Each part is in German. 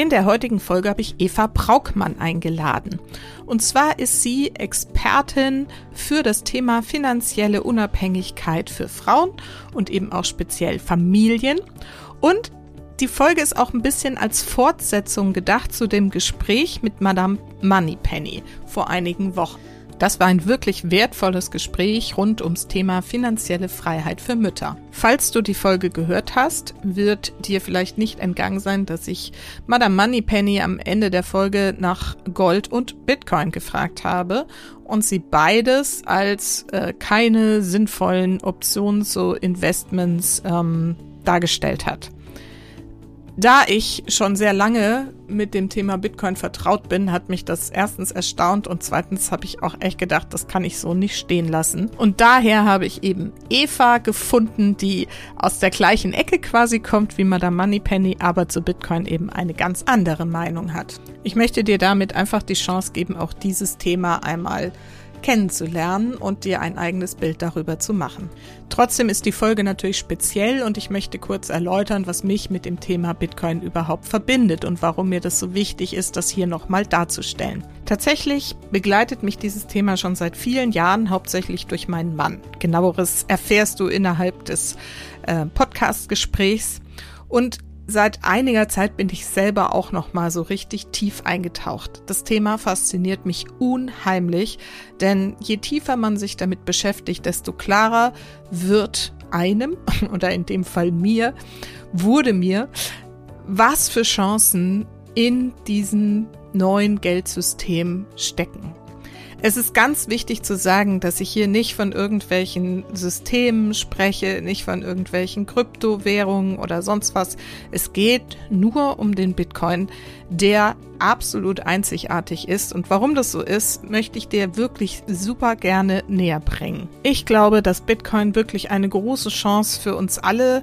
In der heutigen Folge habe ich Eva Braukmann eingeladen. Und zwar ist sie Expertin für das Thema finanzielle Unabhängigkeit für Frauen und eben auch speziell Familien. Und die Folge ist auch ein bisschen als Fortsetzung gedacht zu dem Gespräch mit Madame Moneypenny vor einigen Wochen. Das war ein wirklich wertvolles Gespräch rund ums Thema finanzielle Freiheit für Mütter. Falls du die Folge gehört hast, wird dir vielleicht nicht entgangen sein, dass ich Madame Moneypenny am Ende der Folge nach Gold und Bitcoin gefragt habe und sie beides als äh, keine sinnvollen Optionen zu Investments ähm, dargestellt hat. Da ich schon sehr lange mit dem Thema Bitcoin vertraut bin, hat mich das erstens erstaunt und zweitens habe ich auch echt gedacht, das kann ich so nicht stehen lassen. Und daher habe ich eben Eva gefunden, die aus der gleichen Ecke quasi kommt wie Madame Moneypenny, aber zu Bitcoin eben eine ganz andere Meinung hat. Ich möchte dir damit einfach die Chance geben, auch dieses Thema einmal kennenzulernen und dir ein eigenes Bild darüber zu machen. Trotzdem ist die Folge natürlich speziell und ich möchte kurz erläutern, was mich mit dem Thema Bitcoin überhaupt verbindet und warum mir das so wichtig ist, das hier nochmal darzustellen. Tatsächlich begleitet mich dieses Thema schon seit vielen Jahren, hauptsächlich durch meinen Mann. Genaueres erfährst du innerhalb des äh, Podcast-Gesprächs. Und Seit einiger Zeit bin ich selber auch noch mal so richtig tief eingetaucht. Das Thema fasziniert mich unheimlich, denn je tiefer man sich damit beschäftigt, desto klarer wird einem oder in dem Fall mir wurde mir, was für Chancen in diesem neuen Geldsystem stecken. Es ist ganz wichtig zu sagen, dass ich hier nicht von irgendwelchen Systemen spreche, nicht von irgendwelchen Kryptowährungen oder sonst was. Es geht nur um den Bitcoin, der absolut einzigartig ist. Und warum das so ist, möchte ich dir wirklich super gerne näher bringen. Ich glaube, dass Bitcoin wirklich eine große Chance für uns alle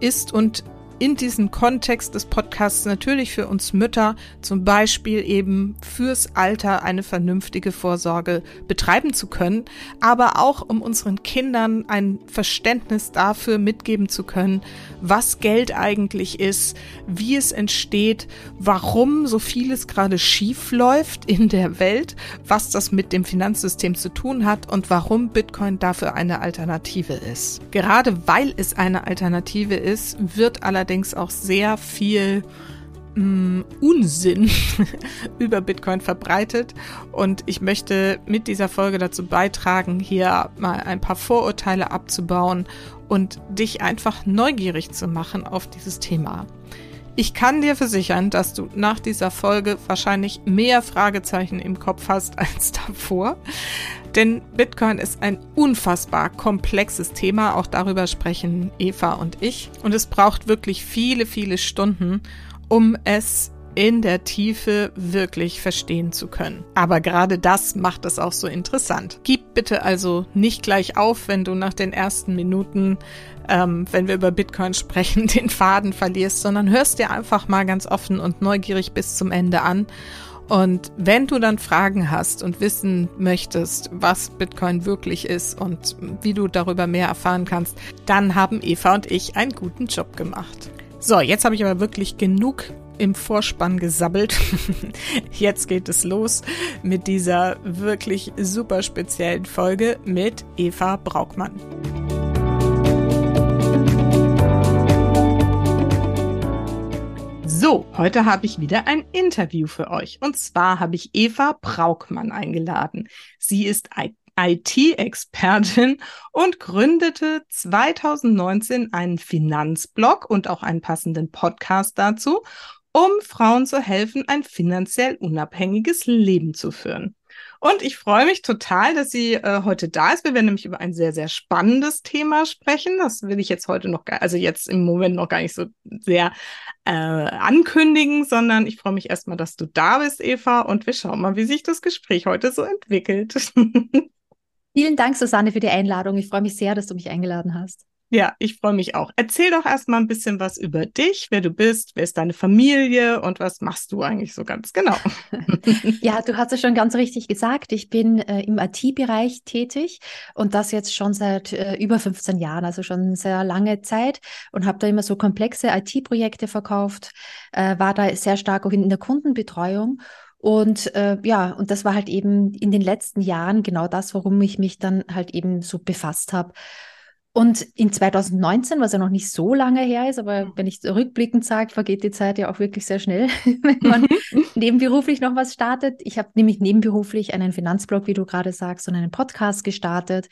ist und in diesem Kontext des Podcasts natürlich für uns Mütter zum Beispiel eben fürs Alter eine vernünftige Vorsorge betreiben zu können, aber auch um unseren Kindern ein Verständnis dafür mitgeben zu können, was Geld eigentlich ist, wie es entsteht, warum so vieles gerade schief läuft in der Welt, was das mit dem Finanzsystem zu tun hat und warum Bitcoin dafür eine Alternative ist. Gerade weil es eine Alternative ist, wird allerdings allerdings auch sehr viel mh, mm, Unsinn über Bitcoin verbreitet. Und ich möchte mit dieser Folge dazu beitragen, hier mal ein paar Vorurteile abzubauen und dich einfach neugierig zu machen auf dieses Thema. Ich kann dir versichern, dass du nach dieser Folge wahrscheinlich mehr Fragezeichen im Kopf hast als davor. Denn Bitcoin ist ein unfassbar komplexes Thema. Auch darüber sprechen Eva und ich. Und es braucht wirklich viele, viele Stunden, um es in der Tiefe wirklich verstehen zu können. Aber gerade das macht es auch so interessant. Gib bitte also nicht gleich auf, wenn du nach den ersten Minuten, ähm, wenn wir über Bitcoin sprechen, den Faden verlierst, sondern hörst dir einfach mal ganz offen und neugierig bis zum Ende an und wenn du dann Fragen hast und wissen möchtest, was Bitcoin wirklich ist und wie du darüber mehr erfahren kannst, dann haben Eva und ich einen guten Job gemacht. So, jetzt habe ich aber wirklich genug im Vorspann gesabbelt. Jetzt geht es los mit dieser wirklich super speziellen Folge mit Eva Braukmann. So, heute habe ich wieder ein Interview für euch. Und zwar habe ich Eva Braukmann eingeladen. Sie ist IT-Expertin und gründete 2019 einen Finanzblog und auch einen passenden Podcast dazu, um Frauen zu helfen, ein finanziell unabhängiges Leben zu führen. Und ich freue mich total, dass sie äh, heute da ist. Wir werden nämlich über ein sehr, sehr spannendes Thema sprechen. Das will ich jetzt heute noch, also jetzt im Moment noch gar nicht so sehr äh, ankündigen, sondern ich freue mich erstmal, dass du da bist, Eva. Und wir schauen mal, wie sich das Gespräch heute so entwickelt. Vielen Dank, Susanne, für die Einladung. Ich freue mich sehr, dass du mich eingeladen hast. Ja, ich freue mich auch. Erzähl doch erstmal ein bisschen was über dich, wer du bist, wer ist deine Familie und was machst du eigentlich so ganz genau? ja, du hast es schon ganz richtig gesagt. Ich bin äh, im IT-Bereich tätig und das jetzt schon seit äh, über 15 Jahren, also schon sehr lange Zeit und habe da immer so komplexe IT-Projekte verkauft, äh, war da sehr stark auch in der Kundenbetreuung und äh, ja, und das war halt eben in den letzten Jahren genau das, worum ich mich dann halt eben so befasst habe. Und in 2019, was ja noch nicht so lange her ist, aber wenn ich rückblickend sage, vergeht die Zeit ja auch wirklich sehr schnell, wenn man nebenberuflich noch was startet. Ich habe nämlich nebenberuflich einen Finanzblog, wie du gerade sagst, und einen Podcast gestartet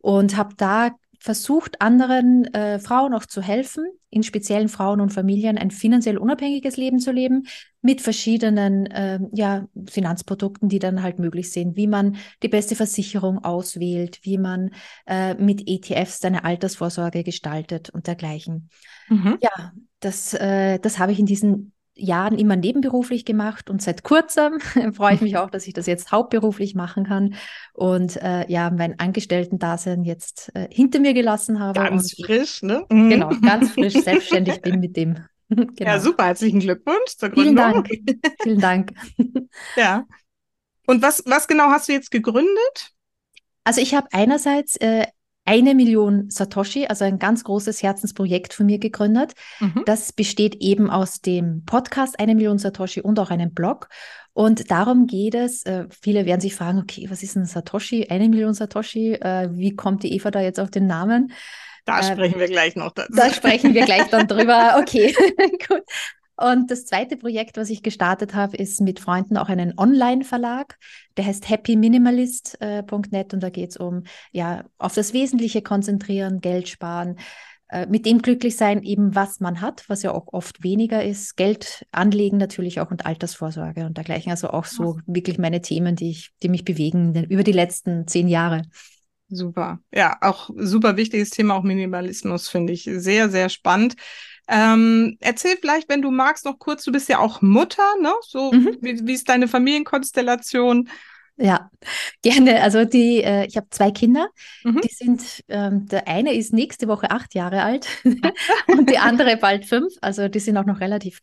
und habe da versucht, anderen äh, Frauen auch zu helfen, in speziellen Frauen und Familien ein finanziell unabhängiges Leben zu leben, mit verschiedenen äh, ja, Finanzprodukten, die dann halt möglich sind, wie man die beste Versicherung auswählt, wie man äh, mit ETFs seine Altersvorsorge gestaltet und dergleichen. Mhm. Ja, das, äh, das habe ich in diesen Jahren immer nebenberuflich gemacht und seit kurzem freue ich mich auch, dass ich das jetzt hauptberuflich machen kann und äh, ja, mein Angestellten-Dasein jetzt äh, hinter mir gelassen habe. Ganz frisch, ne? Mhm. Genau, ganz frisch selbstständig bin mit dem. genau. Ja, super, herzlichen Glückwunsch zur Gründung. Vielen Dank. Vielen Dank. ja. Und was, was genau hast du jetzt gegründet? Also ich habe einerseits äh, eine Million Satoshi, also ein ganz großes Herzensprojekt von mir gegründet. Mhm. Das besteht eben aus dem Podcast Eine Million Satoshi und auch einem Blog. Und darum geht es. Äh, viele werden sich fragen, okay, was ist ein Satoshi? Eine Million Satoshi? Äh, wie kommt die Eva da jetzt auf den Namen? Da äh, sprechen wir gleich noch dazu. Da sprechen wir gleich dann drüber. Okay, gut. Und das zweite Projekt, was ich gestartet habe, ist mit Freunden auch einen Online-Verlag. Der heißt happyminimalist.net und da geht es um ja auf das Wesentliche konzentrieren, Geld sparen, äh, mit dem glücklich sein, eben was man hat, was ja auch oft weniger ist, Geld anlegen natürlich auch und Altersvorsorge und dergleichen. Also auch so wirklich meine Themen, die ich, die mich bewegen über die letzten zehn Jahre. Super. Ja, auch super wichtiges Thema, auch Minimalismus finde ich sehr, sehr spannend. Ähm, erzähl vielleicht, wenn du magst, noch kurz, du bist ja auch Mutter, ne? So, mhm. wie, wie ist deine Familienkonstellation? Ja, gerne. Also die, äh, ich habe zwei Kinder. Mhm. Die sind, ähm, der eine ist nächste Woche acht Jahre alt und die andere bald fünf. Also die sind auch noch relativ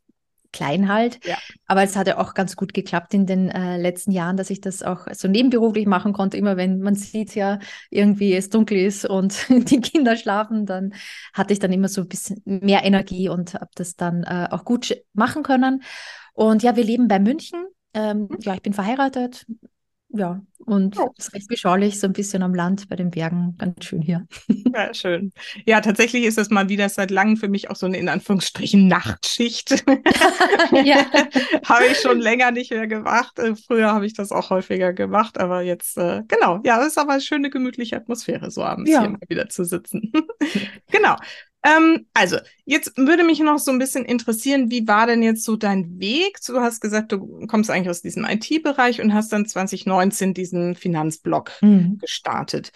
klein halt. Ja. Aber es hat ja auch ganz gut geklappt in den äh, letzten Jahren, dass ich das auch so nebenberuflich machen konnte. Immer wenn man sieht ja irgendwie es dunkel ist und die Kinder schlafen, dann hatte ich dann immer so ein bisschen mehr Energie und habe das dann äh, auch gut machen können. Und ja, wir leben bei München. Ähm, mhm. ja, ich bin verheiratet, ja, und oh. ist recht beschaulich, so ein bisschen am Land bei den Bergen, ganz schön hier. Ja, schön. Ja, tatsächlich ist das mal wieder seit langem für mich auch so eine in Anführungsstrichen Nachtschicht. ja. habe ich schon länger nicht mehr gemacht. Äh, früher habe ich das auch häufiger gemacht, aber jetzt, äh, genau, ja, es ist aber eine schöne, gemütliche Atmosphäre, so abends ja. hier mal wieder zu sitzen. genau. Ähm, also, jetzt würde mich noch so ein bisschen interessieren, wie war denn jetzt so dein Weg? Du hast gesagt, du kommst eigentlich aus diesem IT-Bereich und hast dann 2019 diesen Finanzblog mhm. gestartet.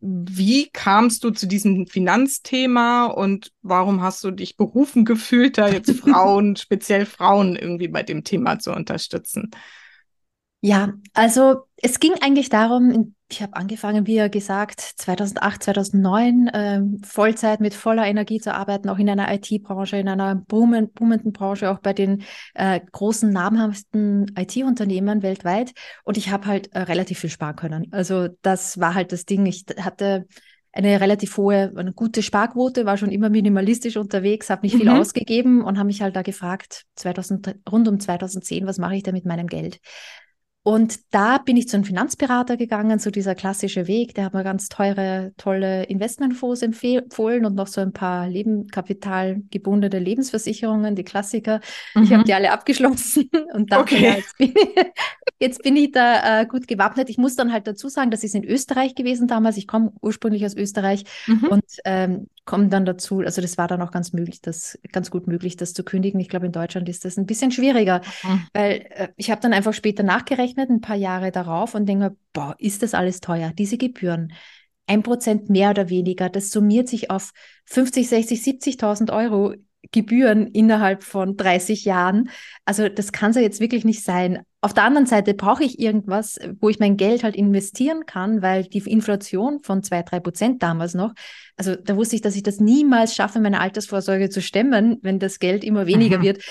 Wie kamst du zu diesem Finanzthema und warum hast du dich berufen gefühlt, da jetzt Frauen, speziell Frauen irgendwie bei dem Thema zu unterstützen? Ja, also es ging eigentlich darum, ich habe angefangen, wie gesagt, 2008, 2009 äh, Vollzeit mit voller Energie zu arbeiten, auch in einer IT-Branche, in einer boomend, boomenden Branche, auch bei den äh, großen, namhaften IT-Unternehmen weltweit. Und ich habe halt äh, relativ viel sparen können. Also das war halt das Ding. Ich hatte eine relativ hohe, eine gute Sparquote, war schon immer minimalistisch unterwegs, habe nicht viel mhm. ausgegeben und habe mich halt da gefragt, 2000, rund um 2010, was mache ich da mit meinem Geld? Und da bin ich zu einem Finanzberater gegangen, so dieser klassische Weg. Der hat mir ganz teure, tolle Investmentfonds empfohlen und noch so ein paar Leben, kapitalgebundene Lebensversicherungen, die Klassiker. Mhm. Ich habe die alle abgeschlossen und dachte, okay. ja, jetzt, bin ich, jetzt, bin ich, da äh, gut gewappnet. Ich muss dann halt dazu sagen, das ist in Österreich gewesen damals. Ich komme ursprünglich aus Österreich mhm. und ähm, kommen dann dazu, also das war dann auch ganz möglich, das ganz gut möglich, das zu kündigen. Ich glaube, in Deutschland ist das ein bisschen schwieriger, mhm. weil äh, ich habe dann einfach später nachgerechnet, ein paar Jahre darauf und denke, boah, ist das alles teuer, diese Gebühren. Ein Prozent mehr oder weniger, das summiert sich auf 50, 60, 70.000 Euro Gebühren innerhalb von 30 Jahren. Also das kann es ja jetzt wirklich nicht sein. Auf der anderen Seite brauche ich irgendwas, wo ich mein Geld halt investieren kann, weil die Inflation von zwei, drei Prozent damals noch, also da wusste ich, dass ich das niemals schaffe, meine Altersvorsorge zu stemmen, wenn das Geld immer weniger mhm. wird.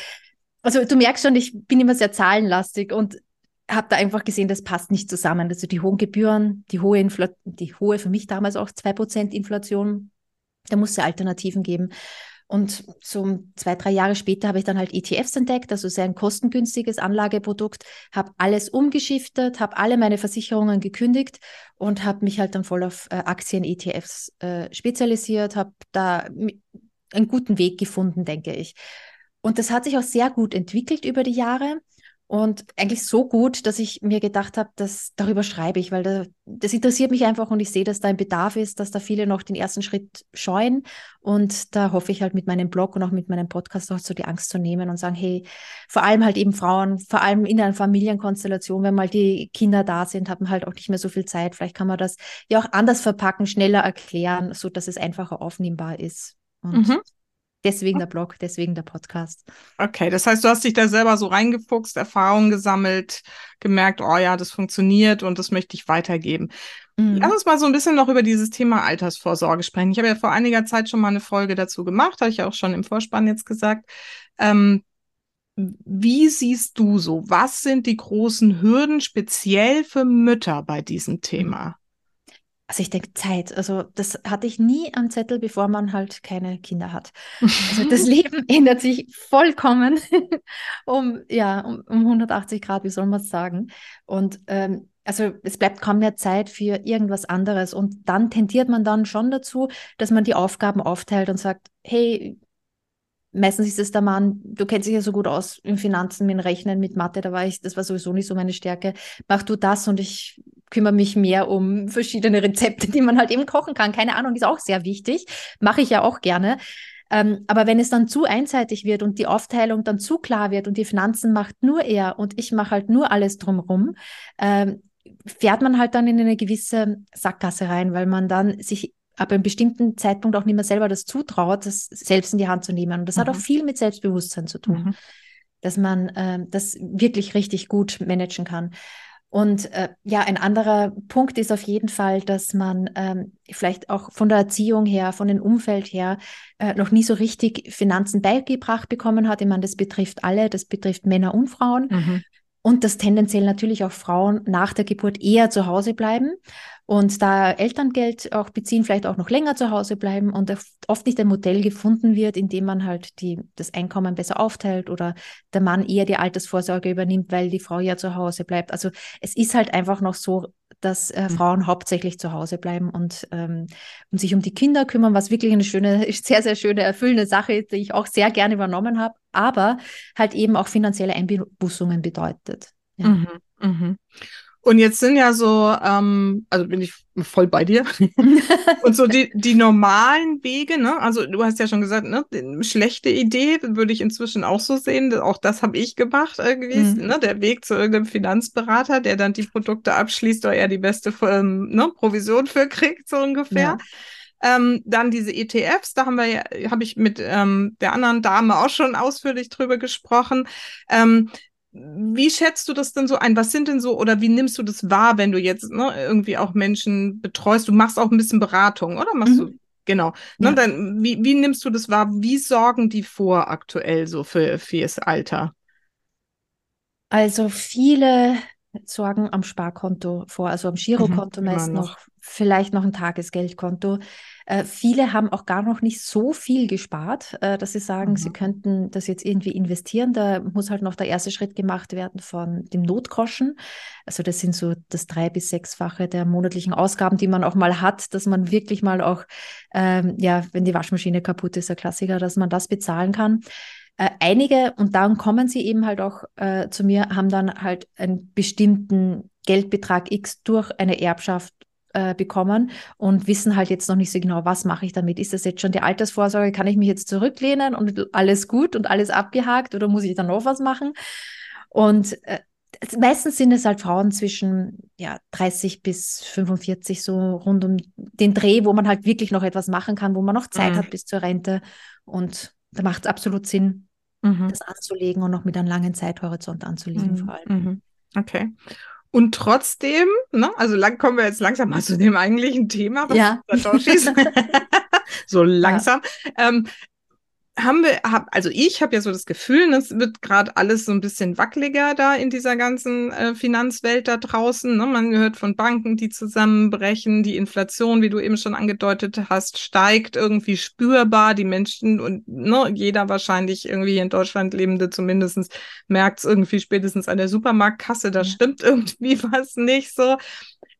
Also du merkst schon, ich bin immer sehr zahlenlastig und habe da einfach gesehen, das passt nicht zusammen. Also die hohen Gebühren, die hohe Infl die hohe für mich damals auch zwei Prozent Inflation, da muss es Alternativen geben. Und so zwei, drei Jahre später habe ich dann halt ETFs entdeckt, also sehr ein kostengünstiges Anlageprodukt, habe alles umgeschiftet, habe alle meine Versicherungen gekündigt und habe mich halt dann voll auf äh, Aktien-ETFs äh, spezialisiert, habe da einen guten Weg gefunden, denke ich. Und das hat sich auch sehr gut entwickelt über die Jahre. Und eigentlich so gut, dass ich mir gedacht habe, dass darüber schreibe ich, weil da, das interessiert mich einfach und ich sehe, dass da ein Bedarf ist, dass da viele noch den ersten Schritt scheuen. Und da hoffe ich halt mit meinem Blog und auch mit meinem Podcast auch so die Angst zu nehmen und sagen, hey, vor allem halt eben Frauen, vor allem in einer Familienkonstellation, wenn mal die Kinder da sind, haben halt auch nicht mehr so viel Zeit. Vielleicht kann man das ja auch anders verpacken, schneller erklären, so dass es einfacher aufnehmbar ist. Und mhm. Deswegen der Blog, deswegen der Podcast. Okay, das heißt, du hast dich da selber so reingefuchst, Erfahrungen gesammelt, gemerkt, oh ja, das funktioniert und das möchte ich weitergeben. Mhm. Lass uns mal so ein bisschen noch über dieses Thema Altersvorsorge sprechen. Ich habe ja vor einiger Zeit schon mal eine Folge dazu gemacht, habe ich ja auch schon im Vorspann jetzt gesagt. Ähm, wie siehst du so? Was sind die großen Hürden speziell für Mütter bei diesem Thema? Also ich denke Zeit. Also das hatte ich nie am Zettel, bevor man halt keine Kinder hat. Also das Leben ändert sich vollkommen um ja um, um 180 Grad, wie soll man es sagen? Und ähm, also es bleibt kaum mehr Zeit für irgendwas anderes. Und dann tendiert man dann schon dazu, dass man die Aufgaben aufteilt und sagt, hey, meistens ist es der Mann, du kennst dich ja so gut aus in Finanzen, mit Rechnen, mit Mathe, da war ich, das war sowieso nicht so meine Stärke. Mach du das und ich kümmere mich mehr um verschiedene Rezepte, die man halt eben kochen kann. Keine Ahnung, ist auch sehr wichtig. Mache ich ja auch gerne. Ähm, aber wenn es dann zu einseitig wird und die Aufteilung dann zu klar wird und die Finanzen macht nur er und ich mache halt nur alles drumrum, ähm, fährt man halt dann in eine gewisse Sackgasse rein, weil man dann sich ab einem bestimmten Zeitpunkt auch nicht mehr selber das zutraut, das selbst in die Hand zu nehmen. Und das mhm. hat auch mhm. viel mit Selbstbewusstsein zu tun, mhm. dass man äh, das wirklich richtig gut managen kann. Und äh, ja, ein anderer Punkt ist auf jeden Fall, dass man ähm, vielleicht auch von der Erziehung her, von dem Umfeld her äh, noch nie so richtig Finanzen beigebracht bekommen hat. Ich meine, das betrifft alle, das betrifft Männer und Frauen. Mhm. Und dass tendenziell natürlich auch Frauen nach der Geburt eher zu Hause bleiben und da Elterngeld auch beziehen, vielleicht auch noch länger zu Hause bleiben und oft nicht ein Modell gefunden wird, in dem man halt die, das Einkommen besser aufteilt oder der Mann eher die Altersvorsorge übernimmt, weil die Frau ja zu Hause bleibt. Also es ist halt einfach noch so, dass äh, mhm. Frauen hauptsächlich zu Hause bleiben und, ähm, und sich um die Kinder kümmern, was wirklich eine schöne, sehr, sehr schöne, erfüllende Sache ist, die ich auch sehr gerne übernommen habe, aber halt eben auch finanzielle Einbußungen bedeutet. Ja. Mhm, mh. Und jetzt sind ja so, ähm, also bin ich voll bei dir. und so die, die normalen Wege, ne? Also du hast ja schon gesagt, ne, schlechte Idee würde ich inzwischen auch so sehen. Auch das habe ich gemacht irgendwie, mhm. ne? Der Weg zu irgendeinem Finanzberater, der dann die Produkte abschließt, oder er die beste ähm, ne, Provision für kriegt, so ungefähr. Ja. Ähm, dann diese ETFs, da haben wir ja, habe ich mit ähm, der anderen Dame auch schon ausführlich drüber gesprochen. Ähm, wie schätzt du das denn so ein? Was sind denn so oder wie nimmst du das wahr, wenn du jetzt ne, irgendwie auch Menschen betreust? Du machst auch ein bisschen Beratung, oder? Machst mhm. du genau. Ne, ja. dann wie, wie nimmst du das wahr? Wie sorgen die vor aktuell so für fürs Alter? Also viele sorgen am Sparkonto vor, also am Girokonto mhm, meist noch, vielleicht noch ein Tagesgeldkonto. Äh, viele haben auch gar noch nicht so viel gespart, äh, dass sie sagen, mhm. sie könnten das jetzt irgendwie investieren. Da muss halt noch der erste Schritt gemacht werden von dem Notgroschen. Also das sind so das drei- bis sechsfache der monatlichen Ausgaben, die man auch mal hat, dass man wirklich mal auch, ähm, ja, wenn die Waschmaschine kaputt ist, der Klassiker, dass man das bezahlen kann. Äh, einige, und dann kommen sie eben halt auch äh, zu mir, haben dann halt einen bestimmten Geldbetrag X durch eine Erbschaft äh, bekommen und wissen halt jetzt noch nicht so genau, was mache ich damit. Ist das jetzt schon die Altersvorsorge? Kann ich mich jetzt zurücklehnen und alles gut und alles abgehakt oder muss ich dann noch was machen? Und äh, meistens sind es halt Frauen zwischen ja, 30 bis 45, so rund um den Dreh, wo man halt wirklich noch etwas machen kann, wo man noch Zeit mhm. hat bis zur Rente. Und da macht es absolut Sinn, mhm. das anzulegen und noch mit einem langen Zeithorizont anzulegen mhm. vor allem. Mhm. Okay. Und trotzdem, ne, also lang kommen wir jetzt langsam mal zu dem eigentlichen Thema, was ja. Satoshis. so langsam. Ja. Ähm, haben wir, hab, also ich habe ja so das Gefühl, es wird gerade alles so ein bisschen wackeliger da in dieser ganzen äh, Finanzwelt da draußen. Ne? Man hört von Banken, die zusammenbrechen, die Inflation, wie du eben schon angedeutet hast, steigt irgendwie spürbar. Die Menschen und ne, jeder wahrscheinlich irgendwie in Deutschland lebende zumindest merkt es irgendwie spätestens an der Supermarktkasse, da stimmt irgendwie was nicht so.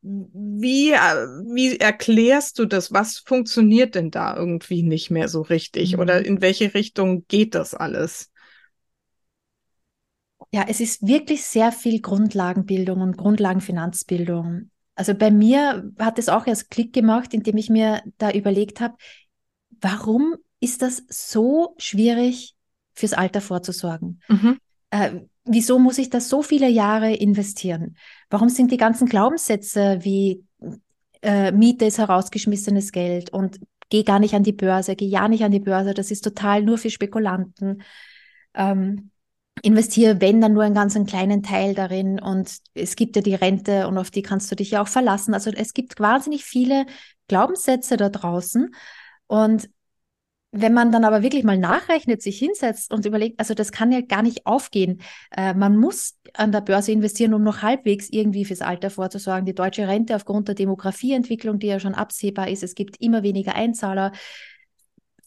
Wie, äh, wie erklärst du das? Was funktioniert denn da irgendwie nicht mehr so richtig? Mhm. Oder in welche Richtung geht das alles? Ja, es ist wirklich sehr viel Grundlagenbildung und Grundlagenfinanzbildung. Also bei mir hat es auch erst Klick gemacht, indem ich mir da überlegt habe, warum ist das so schwierig, fürs Alter vorzusorgen? Mhm. Äh, wieso muss ich da so viele Jahre investieren? Warum sind die ganzen Glaubenssätze wie äh, Miete ist herausgeschmissenes Geld und geh gar nicht an die Börse, geh ja nicht an die Börse, das ist total nur für Spekulanten. Ähm, investiere, wenn, dann nur einen ganz einen kleinen Teil darin und es gibt ja die Rente und auf die kannst du dich ja auch verlassen. Also es gibt wahnsinnig viele Glaubenssätze da draußen und wenn man dann aber wirklich mal nachrechnet, sich hinsetzt und überlegt, also das kann ja gar nicht aufgehen. Äh, man muss an der Börse investieren, um noch halbwegs irgendwie fürs Alter vorzusorgen. Die deutsche Rente aufgrund der Demografieentwicklung, die ja schon absehbar ist, es gibt immer weniger Einzahler.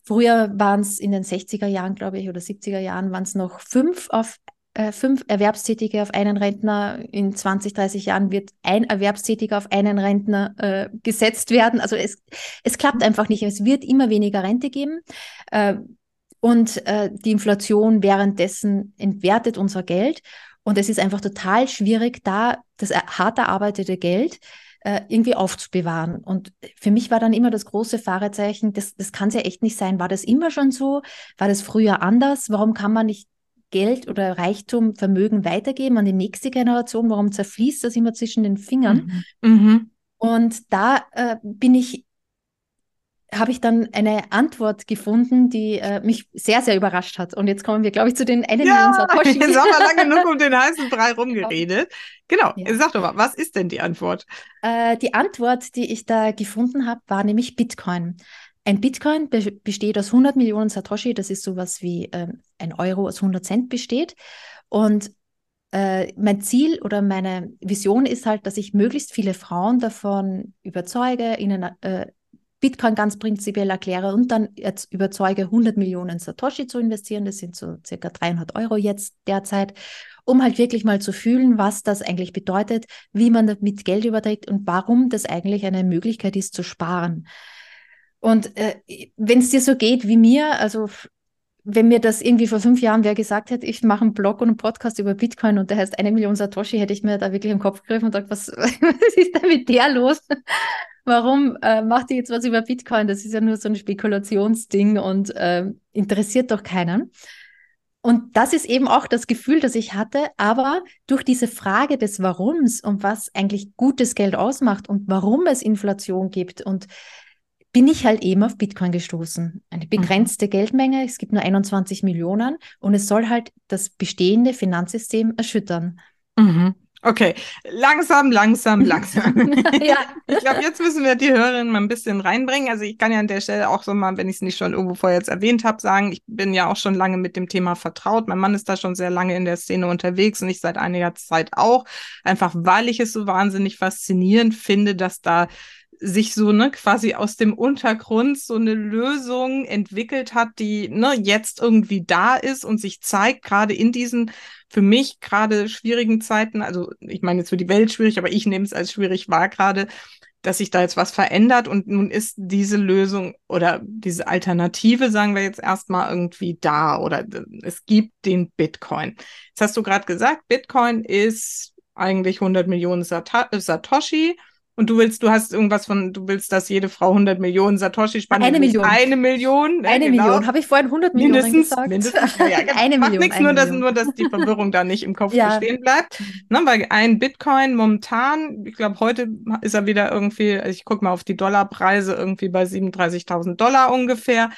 Früher waren es in den 60er Jahren, glaube ich, oder 70er Jahren, waren es noch fünf auf äh, fünf Erwerbstätige auf einen Rentner. In 20, 30 Jahren wird ein Erwerbstätiger auf einen Rentner äh, gesetzt werden. Also es, es klappt einfach nicht. Es wird immer weniger Rente geben. Äh, und äh, die Inflation währenddessen entwertet unser Geld. Und es ist einfach total schwierig, da das hart erarbeitete Geld äh, irgendwie aufzubewahren. Und für mich war dann immer das große Fahrezeichen, das, das kann es ja echt nicht sein. War das immer schon so? War das früher anders? Warum kann man nicht Geld oder Reichtum, Vermögen weitergeben an die nächste Generation? Warum zerfließt das immer zwischen den Fingern? Mhm. Mhm. Und da äh, bin ich habe ich dann eine Antwort gefunden, die äh, mich sehr, sehr überrascht hat. Und jetzt kommen wir, glaube ich, zu den eine ja, Satoshi. Jetzt haben wir lange genug um den heißen Brei rumgeredet. Genau, ja. sag doch mal, was ist denn die Antwort? Äh, die Antwort, die ich da gefunden habe, war nämlich Bitcoin. Ein Bitcoin be besteht aus 100 Millionen Satoshi, das ist sowas wie ähm, ein Euro aus 100 Cent besteht. Und äh, mein Ziel oder meine Vision ist halt, dass ich möglichst viele Frauen davon überzeuge, ihnen äh, Bitcoin ganz prinzipiell erkläre und dann jetzt überzeuge, 100 Millionen Satoshi zu investieren. Das sind so circa 300 Euro jetzt derzeit, um halt wirklich mal zu fühlen, was das eigentlich bedeutet, wie man damit Geld überträgt und warum das eigentlich eine Möglichkeit ist zu sparen. Und äh, wenn es dir so geht wie mir, also wenn mir das irgendwie vor fünf Jahren wer gesagt hätte, ich mache einen Blog und einen Podcast über Bitcoin und der heißt eine Million Satoshi, hätte ich mir da wirklich im Kopf gegriffen und gedacht, was, was ist denn mit der los? Warum äh, macht die jetzt was über Bitcoin? Das ist ja nur so ein Spekulationsding und äh, interessiert doch keinen. Und das ist eben auch das Gefühl, das ich hatte. Aber durch diese Frage des Warums und was eigentlich gutes Geld ausmacht und warum es Inflation gibt und bin ich halt eben auf Bitcoin gestoßen. Eine mhm. begrenzte mhm. Geldmenge, es gibt nur 21 Millionen und es soll halt das bestehende Finanzsystem erschüttern. Mhm. Okay, langsam, langsam, langsam. ja. Ich glaube, jetzt müssen wir die Hörerinnen mal ein bisschen reinbringen. Also ich kann ja an der Stelle auch so mal, wenn ich es nicht schon irgendwo vorher jetzt erwähnt habe, sagen, ich bin ja auch schon lange mit dem Thema vertraut. Mein Mann ist da schon sehr lange in der Szene unterwegs und ich seit einiger Zeit auch. Einfach weil ich es so wahnsinnig faszinierend finde, dass da sich so ne quasi aus dem Untergrund so eine Lösung entwickelt hat, die ne jetzt irgendwie da ist und sich zeigt gerade in diesen für mich gerade schwierigen Zeiten. Also ich meine jetzt für die Welt schwierig, aber ich nehme es als schwierig wahr gerade, dass sich da jetzt was verändert und nun ist diese Lösung oder diese Alternative, sagen wir jetzt erstmal irgendwie da oder es gibt den Bitcoin. Jetzt hast du gerade gesagt, Bitcoin ist eigentlich 100 Millionen Sat Satoshi und du willst, du hast irgendwas von, du willst, dass jede Frau 100 Millionen Satoshi spannt. Eine Million. Eine Million. Ne, eine genau. Million. Habe ich vorhin 100 Millionen mindestens, gesagt? Mindestens. Ja, ja, eine Macht Million. nichts, nur, Dass, nur, dass die Verwirrung da nicht im Kopf ja. bestehen bleibt. Ne, weil ein Bitcoin momentan, ich glaube, heute ist er wieder irgendwie, ich gucke mal auf die Dollarpreise, irgendwie bei 37.000 Dollar ungefähr.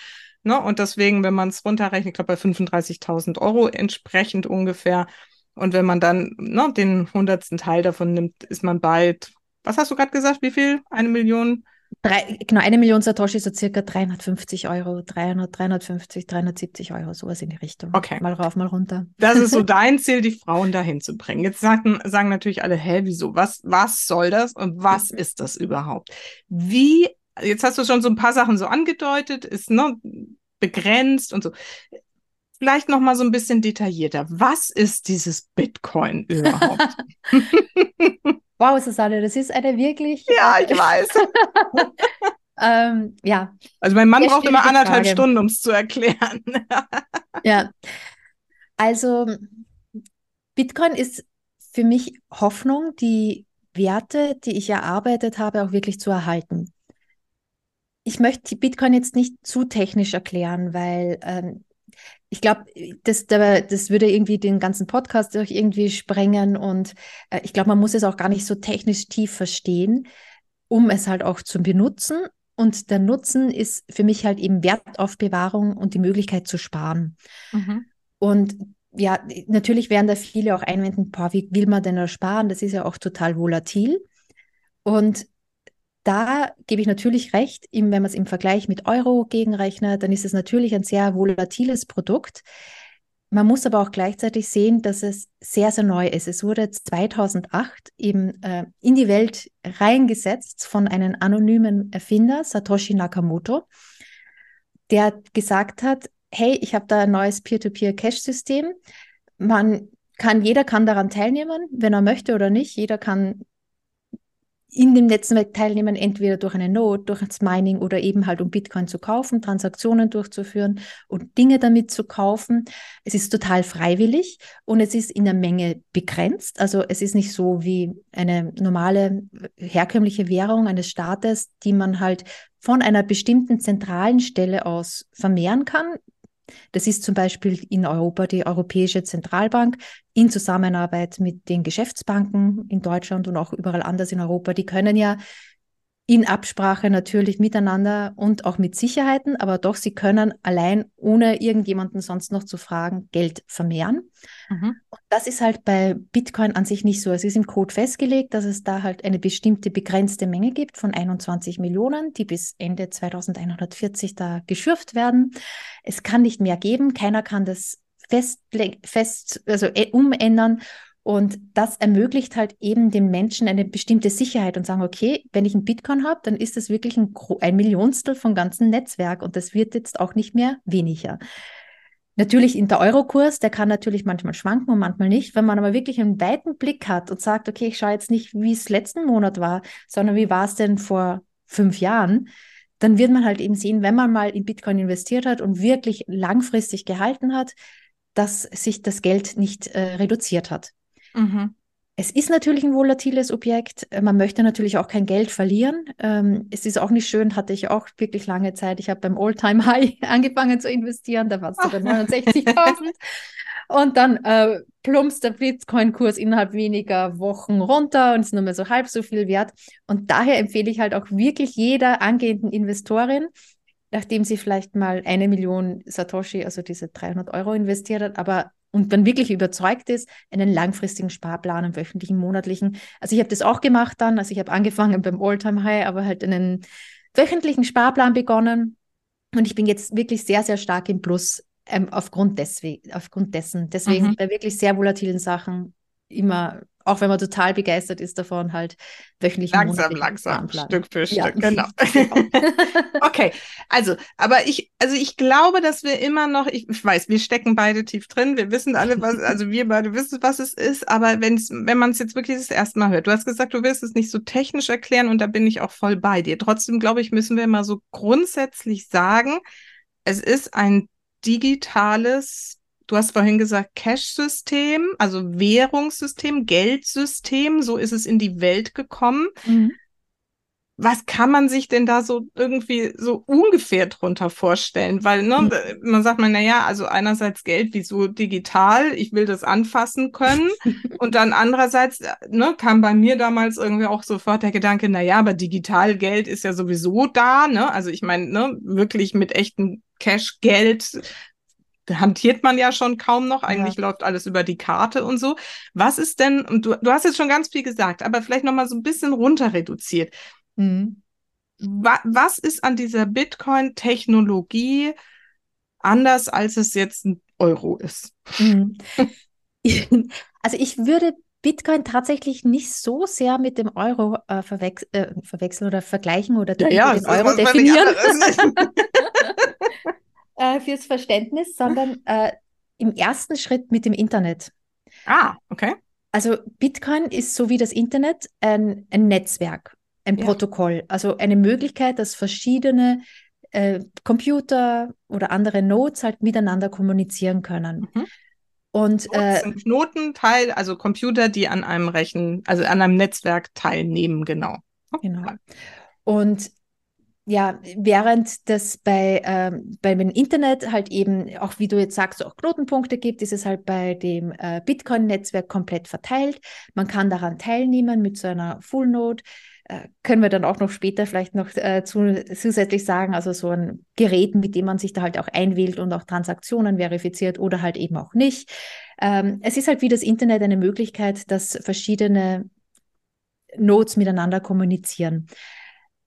Ne? Und deswegen, wenn man es runterrechnet, ich glaube bei 35.000 Euro entsprechend ungefähr. Und wenn man dann ne, den hundertsten Teil davon nimmt, ist man bald, was hast du gerade gesagt, wie viel? Eine Million? Drei, genau, eine Million Satoshi, so circa 350 Euro, 300, 350, 370 Euro, sowas in die Richtung. Okay. Mal rauf, mal runter. Das ist so dein Ziel, die Frauen dahin zu bringen. Jetzt sagen, sagen natürlich alle, hä, wieso? Was, was soll das und was ist das überhaupt? Wie, jetzt hast du schon so ein paar Sachen so angedeutet, ist ne, begrenzt und so. Vielleicht noch mal so ein bisschen detaillierter. Was ist dieses Bitcoin überhaupt? Wow, Susanne, das ist eine wirklich. Ja, ich weiß. ähm, ja. Also mein Mann braucht immer anderthalb Frage. Stunden, um es zu erklären. ja. Also Bitcoin ist für mich Hoffnung, die Werte, die ich erarbeitet habe, auch wirklich zu erhalten. Ich möchte Bitcoin jetzt nicht zu technisch erklären, weil ähm, ich glaube, das, das würde irgendwie den ganzen Podcast auch irgendwie sprengen und äh, ich glaube, man muss es auch gar nicht so technisch tief verstehen, um es halt auch zu benutzen. Und der Nutzen ist für mich halt eben Wertaufbewahrung und die Möglichkeit zu sparen. Mhm. Und ja, natürlich werden da viele auch einwenden, boah, wie will man denn da sparen? Das ist ja auch total volatil. Und da gebe ich natürlich recht, wenn man es im Vergleich mit Euro gegenrechnet, dann ist es natürlich ein sehr volatiles Produkt. Man muss aber auch gleichzeitig sehen, dass es sehr, sehr neu ist. Es wurde 2008 eben äh, in die Welt reingesetzt von einem anonymen Erfinder, Satoshi Nakamoto, der gesagt hat, hey, ich habe da ein neues Peer-to-Peer-Cash-System. Man kann, jeder kann daran teilnehmen, wenn er möchte oder nicht. Jeder kann in dem Netzwerk teilnehmen, entweder durch eine Node, durch das Mining oder eben halt um Bitcoin zu kaufen, Transaktionen durchzuführen und Dinge damit zu kaufen. Es ist total freiwillig und es ist in der Menge begrenzt. Also es ist nicht so wie eine normale herkömmliche Währung eines Staates, die man halt von einer bestimmten zentralen Stelle aus vermehren kann. Das ist zum Beispiel in Europa die Europäische Zentralbank in Zusammenarbeit mit den Geschäftsbanken in Deutschland und auch überall anders in Europa. Die können ja in Absprache natürlich miteinander und auch mit Sicherheiten, aber doch, sie können allein, ohne irgendjemanden sonst noch zu fragen, Geld vermehren. Mhm. Und das ist halt bei Bitcoin an sich nicht so. Es ist im Code festgelegt, dass es da halt eine bestimmte begrenzte Menge gibt von 21 Millionen, die bis Ende 2140 da geschürft werden. Es kann nicht mehr geben. Keiner kann das fest, fest also äh, umändern. Und das ermöglicht halt eben den Menschen eine bestimmte Sicherheit und sagen, okay, wenn ich einen Bitcoin habe, dann ist das wirklich ein, ein Millionstel vom ganzen Netzwerk und das wird jetzt auch nicht mehr weniger. Natürlich in der Eurokurs, der kann natürlich manchmal schwanken und manchmal nicht. Wenn man aber wirklich einen weiten Blick hat und sagt, okay, ich schaue jetzt nicht, wie es letzten Monat war, sondern wie war es denn vor fünf Jahren, dann wird man halt eben sehen, wenn man mal in Bitcoin investiert hat und wirklich langfristig gehalten hat, dass sich das Geld nicht äh, reduziert hat. Mhm. Es ist natürlich ein volatiles Objekt. Man möchte natürlich auch kein Geld verlieren. Ähm, es ist auch nicht schön, hatte ich auch wirklich lange Zeit. Ich habe beim Alltime high angefangen zu investieren, da war es sogar 69.000. Und dann äh, plumpst der Bitcoin-Kurs innerhalb weniger Wochen runter und ist nur mehr so halb so viel wert. Und daher empfehle ich halt auch wirklich jeder angehenden Investorin, nachdem sie vielleicht mal eine Million Satoshi, also diese 300 Euro investiert hat, aber und dann wirklich überzeugt ist, einen langfristigen Sparplan, einen wöchentlichen, monatlichen. Also ich habe das auch gemacht dann, also ich habe angefangen beim Alltime High, aber halt einen wöchentlichen Sparplan begonnen und ich bin jetzt wirklich sehr, sehr stark im Plus ähm, aufgrund, deswegen, aufgrund dessen. Deswegen mhm. bei wirklich sehr volatilen Sachen immer auch wenn man total begeistert ist davon, halt wöchentlich. Langsam, langsam, Stück für Stück, ja. genau. okay, also, aber ich, also ich glaube, dass wir immer noch, ich, ich, weiß, wir stecken beide tief drin, wir wissen alle, was, also wir beide wissen, was es ist, aber wenn's, wenn man es jetzt wirklich das erste Mal hört, du hast gesagt, du willst es nicht so technisch erklären und da bin ich auch voll bei dir. Trotzdem, glaube ich, müssen wir mal so grundsätzlich sagen, es ist ein digitales Du hast vorhin gesagt Cash-System, also Währungssystem, Geldsystem, so ist es in die Welt gekommen. Mhm. was kann man sich denn da so irgendwie so ungefähr drunter vorstellen? Weil, ne, mhm. man sagt man, naja, also einerseits Geld, wieso digital? Ich will das anfassen können. und dann andererseits, ne, kam bei mir damals irgendwie auch sofort der Gedanke, naja, aber digital Geld ist ja sowieso da, ne? Also ich meine, ne, wirklich mit echtem Cash-Geld hantiert man ja schon kaum noch. Eigentlich ja. läuft alles über die Karte und so. Was ist denn, und du, du hast jetzt schon ganz viel gesagt, aber vielleicht nochmal so ein bisschen runter reduziert. Mhm. was ist an dieser Bitcoin-Technologie anders, als es jetzt ein Euro ist? Mhm. Also ich würde Bitcoin tatsächlich nicht so sehr mit dem Euro äh, verwech äh, verwechseln oder vergleichen oder ja, ja, den Euro definieren. äh, fürs Verständnis, sondern äh, im ersten Schritt mit dem Internet. Ah, okay. Also Bitcoin ist so wie das Internet ein, ein Netzwerk ein ja. Protokoll, also eine Möglichkeit, dass verschiedene äh, Computer oder andere Nodes halt miteinander kommunizieren können. Mhm. Und äh, sind Knotenteil, also Computer, die an einem Rechen, also an einem Netzwerk teilnehmen, genau. Genau. Und ja, während das bei, ähm, beim Internet halt eben, auch wie du jetzt sagst, auch Knotenpunkte gibt, ist es halt bei dem äh, Bitcoin-Netzwerk komplett verteilt. Man kann daran teilnehmen mit so einer Full Node. Äh, können wir dann auch noch später vielleicht noch äh, zu, zusätzlich sagen, also so ein Gerät, mit dem man sich da halt auch einwählt und auch Transaktionen verifiziert oder halt eben auch nicht. Ähm, es ist halt wie das Internet eine Möglichkeit, dass verschiedene Nodes miteinander kommunizieren.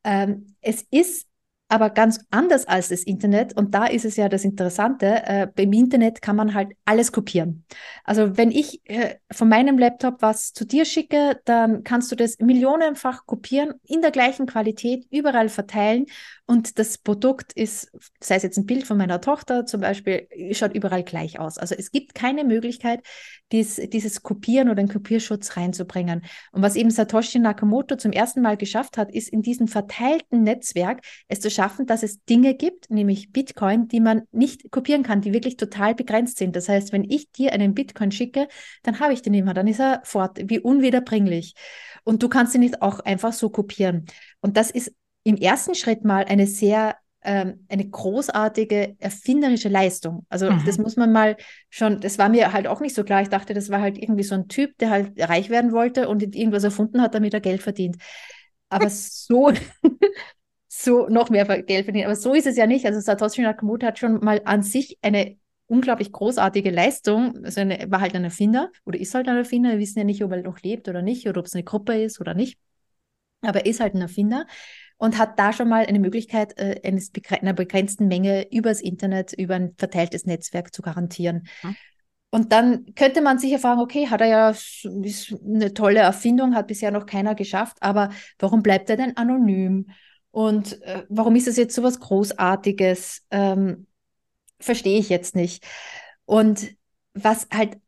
Ähm, es ist aber ganz anders als das Internet. Und da ist es ja das Interessante, äh, beim Internet kann man halt alles kopieren. Also wenn ich äh, von meinem Laptop was zu dir schicke, dann kannst du das millionenfach kopieren, in der gleichen Qualität, überall verteilen. Und das Produkt ist, sei es jetzt ein Bild von meiner Tochter zum Beispiel, schaut überall gleich aus. Also es gibt keine Möglichkeit, dies, dieses Kopieren oder den Kopierschutz reinzubringen. Und was eben Satoshi Nakamoto zum ersten Mal geschafft hat, ist in diesem verteilten Netzwerk es zu schaffen, dass es Dinge gibt, nämlich Bitcoin, die man nicht kopieren kann, die wirklich total begrenzt sind. Das heißt, wenn ich dir einen Bitcoin schicke, dann habe ich den immer, dann ist er fort, wie unwiederbringlich. Und du kannst ihn nicht auch einfach so kopieren. Und das ist im ersten Schritt mal eine sehr ähm, eine großartige erfinderische Leistung. Also mhm. das muss man mal schon, das war mir halt auch nicht so klar. Ich dachte, das war halt irgendwie so ein Typ, der halt reich werden wollte und irgendwas erfunden hat, damit er Geld verdient. Aber so, so noch mehr Geld verdienen. Aber so ist es ja nicht. Also Satoshi Nakamoto hat schon mal an sich eine unglaublich großartige Leistung. Also eine, war halt ein Erfinder oder ist halt ein Erfinder. Wir wissen ja nicht, ob er noch lebt oder nicht oder ob es eine Gruppe ist oder nicht. Aber er ist halt ein Erfinder und hat da schon mal eine Möglichkeit, äh, eines einer begrenzten Menge übers Internet, über ein verteiltes Netzwerk zu garantieren. Mhm. Und dann könnte man sich ja fragen, okay, hat er ja ist eine tolle Erfindung, hat bisher noch keiner geschafft, aber warum bleibt er denn anonym? Und äh, warum ist das jetzt so was Großartiges? Ähm, verstehe ich jetzt nicht. Und was halt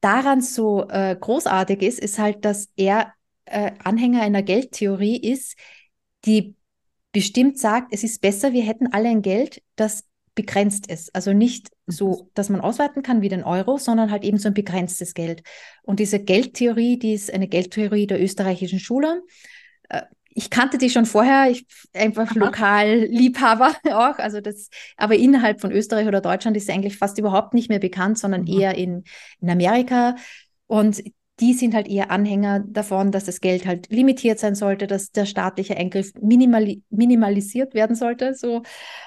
daran so äh, großartig ist, ist halt, dass er äh, Anhänger einer Geldtheorie ist, die bestimmt sagt, es ist besser, wir hätten alle ein Geld, das begrenzt ist. Also nicht so, dass man ausweiten kann wie den Euro, sondern halt eben so ein begrenztes Geld. Und diese Geldtheorie, die ist eine Geldtheorie der österreichischen Schule. Äh, ich kannte die schon vorher, ich einfach Aha. lokal Liebhaber auch, also das, aber innerhalb von Österreich oder Deutschland ist sie eigentlich fast überhaupt nicht mehr bekannt, sondern mhm. eher in, in Amerika. Und die sind halt eher Anhänger davon, dass das Geld halt limitiert sein sollte, dass der staatliche Eingriff minimali minimalisiert werden sollte, so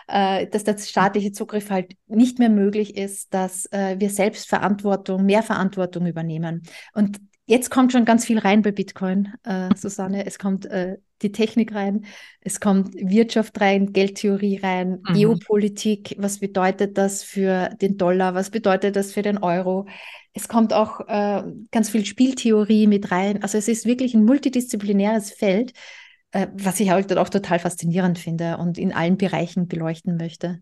äh, dass der staatliche Zugriff halt nicht mehr möglich ist, dass äh, wir selbst Verantwortung, mehr Verantwortung übernehmen. Und jetzt kommt schon ganz viel rein bei Bitcoin, äh, Susanne. Es kommt äh, die Technik rein, es kommt Wirtschaft rein, Geldtheorie rein, mhm. Geopolitik. Was bedeutet das für den Dollar? Was bedeutet das für den Euro? Es kommt auch äh, ganz viel Spieltheorie mit rein. Also es ist wirklich ein multidisziplinäres Feld, äh, was ich halt auch total faszinierend finde und in allen Bereichen beleuchten möchte.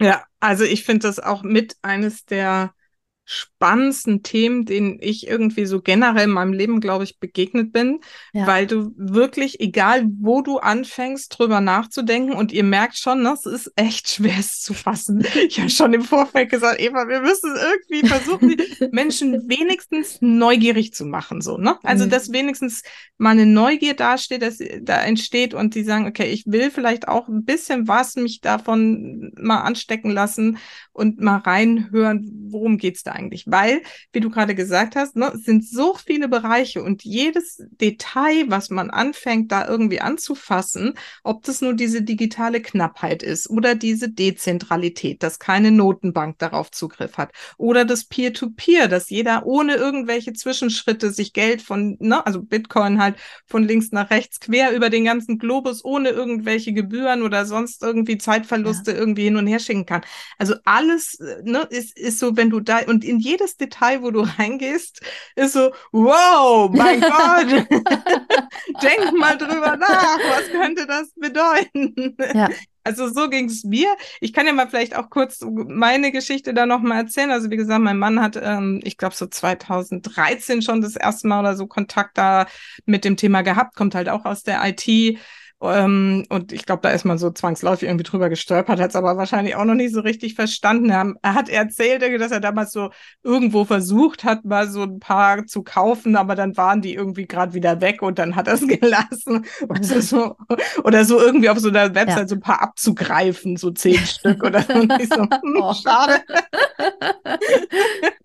Ja, also ich finde das auch mit eines der spannendsten Themen, denen ich irgendwie so generell in meinem Leben, glaube ich, begegnet bin, ja. weil du wirklich, egal wo du anfängst, drüber nachzudenken und ihr merkt schon, ne, es ist echt schwer es zu fassen. Ich habe schon im Vorfeld gesagt, Eva, wir müssen irgendwie versuchen, die Menschen wenigstens neugierig zu machen, so, ne? Also, mhm. dass wenigstens mal eine Neugier dasteht, dass da entsteht und die sagen, okay, ich will vielleicht auch ein bisschen was mich davon mal anstecken lassen und mal reinhören, worum geht's da eigentlich? Weil, wie du gerade gesagt hast, ne, es sind so viele Bereiche und jedes Detail, was man anfängt, da irgendwie anzufassen, ob das nur diese digitale Knappheit ist oder diese Dezentralität, dass keine Notenbank darauf Zugriff hat oder das Peer-to-Peer, -Peer, dass jeder ohne irgendwelche Zwischenschritte sich Geld von, ne, also Bitcoin halt von links nach rechts quer über den ganzen Globus ohne irgendwelche Gebühren oder sonst irgendwie Zeitverluste ja. irgendwie hin und her schicken kann. Also alles, ne, ist, ist so, wenn du da, und in jedes Detail, wo du reingehst, ist so, wow, mein Gott, denk mal drüber nach, was könnte das bedeuten? Ja. Also so ging es mir. Ich kann ja mal vielleicht auch kurz meine Geschichte da nochmal erzählen. Also wie gesagt, mein Mann hat, ähm, ich glaube so 2013 schon das erste Mal oder so Kontakt da mit dem Thema gehabt, kommt halt auch aus der IT ähm, und ich glaube, da ist man so zwangsläufig irgendwie drüber gestolpert, hat es aber wahrscheinlich auch noch nicht so richtig verstanden. Er, er hat erzählt, dass er damals so irgendwo versucht hat, mal so ein paar zu kaufen, aber dann waren die irgendwie gerade wieder weg und dann hat er es gelassen. Also so, oder so irgendwie auf so einer Website ja. so ein paar abzugreifen, so zehn Stück oder so. Und ich so, hm, oh. schade.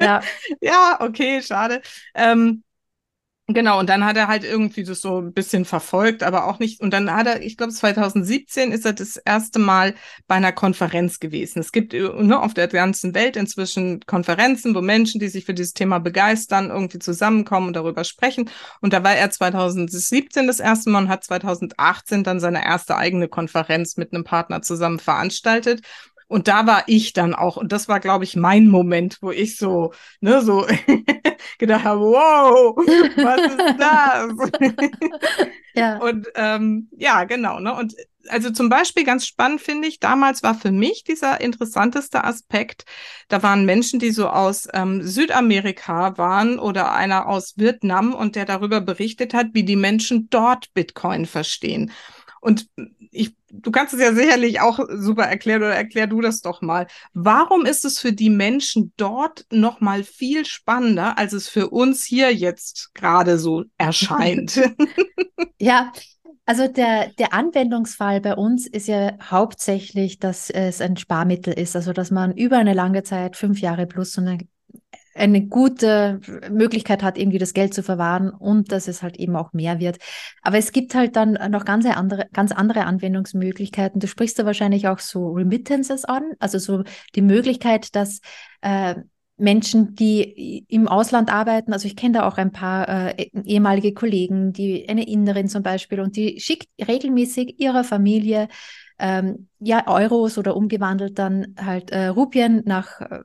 ja. ja, okay, schade. Ähm, Genau, und dann hat er halt irgendwie das so ein bisschen verfolgt, aber auch nicht. Und dann hat er, ich glaube, 2017 ist er das erste Mal bei einer Konferenz gewesen. Es gibt ne, auf der ganzen Welt inzwischen Konferenzen, wo Menschen, die sich für dieses Thema begeistern, irgendwie zusammenkommen und darüber sprechen. Und da war er 2017 das erste Mal und hat 2018 dann seine erste eigene Konferenz mit einem Partner zusammen veranstaltet. Und da war ich dann auch, und das war, glaube ich, mein Moment, wo ich so, ne, so gedacht habe, wow, was ist das? ja. Und ähm, ja, genau, ne? Und also zum Beispiel ganz spannend finde ich, damals war für mich dieser interessanteste Aspekt, da waren Menschen, die so aus ähm, Südamerika waren oder einer aus Vietnam und der darüber berichtet hat, wie die Menschen dort Bitcoin verstehen. Und ich, du kannst es ja sicherlich auch super erklären oder erklär du das doch mal. Warum ist es für die Menschen dort noch mal viel spannender, als es für uns hier jetzt gerade so erscheint? ja, also der, der Anwendungsfall bei uns ist ja hauptsächlich, dass es ein Sparmittel ist, also dass man über eine lange Zeit, fünf Jahre plus, so eine eine gute Möglichkeit hat, irgendwie das Geld zu verwahren und dass es halt eben auch mehr wird. Aber es gibt halt dann noch ganz andere, ganz andere Anwendungsmöglichkeiten. Du sprichst da wahrscheinlich auch so Remittances an, also so die Möglichkeit, dass äh, Menschen, die im Ausland arbeiten, also ich kenne da auch ein paar äh, ehemalige Kollegen, die eine Innerin zum Beispiel, und die schickt regelmäßig ihrer Familie ähm, ja Euros oder umgewandelt dann halt äh, Rupien nach äh,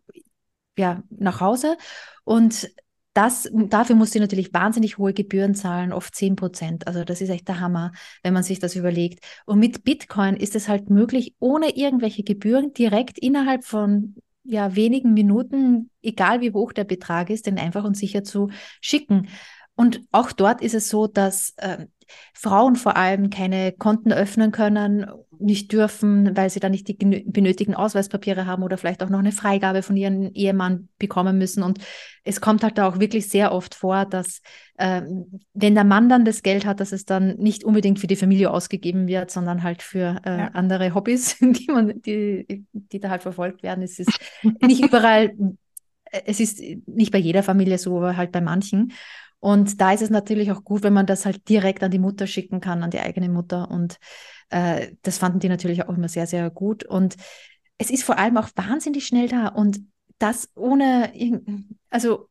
ja, nach Hause. Und das, dafür muss sie natürlich wahnsinnig hohe Gebühren zahlen, oft 10 Prozent. Also das ist echt der Hammer, wenn man sich das überlegt. Und mit Bitcoin ist es halt möglich, ohne irgendwelche Gebühren direkt innerhalb von ja, wenigen Minuten, egal wie hoch der Betrag ist, den einfach und sicher zu schicken. Und auch dort ist es so, dass äh, Frauen vor allem keine Konten öffnen können, nicht dürfen, weil sie dann nicht die benötigten Ausweispapiere haben oder vielleicht auch noch eine Freigabe von ihrem Ehemann bekommen müssen. Und es kommt halt auch wirklich sehr oft vor, dass äh, wenn der Mann dann das Geld hat, dass es dann nicht unbedingt für die Familie ausgegeben wird, sondern halt für äh, ja. andere Hobbys, die, man, die, die da halt verfolgt werden. Es ist nicht überall, es ist nicht bei jeder Familie so, aber halt bei manchen. Und da ist es natürlich auch gut, wenn man das halt direkt an die Mutter schicken kann, an die eigene Mutter. Und äh, das fanden die natürlich auch immer sehr, sehr gut. Und es ist vor allem auch wahnsinnig schnell da. Und das ohne, also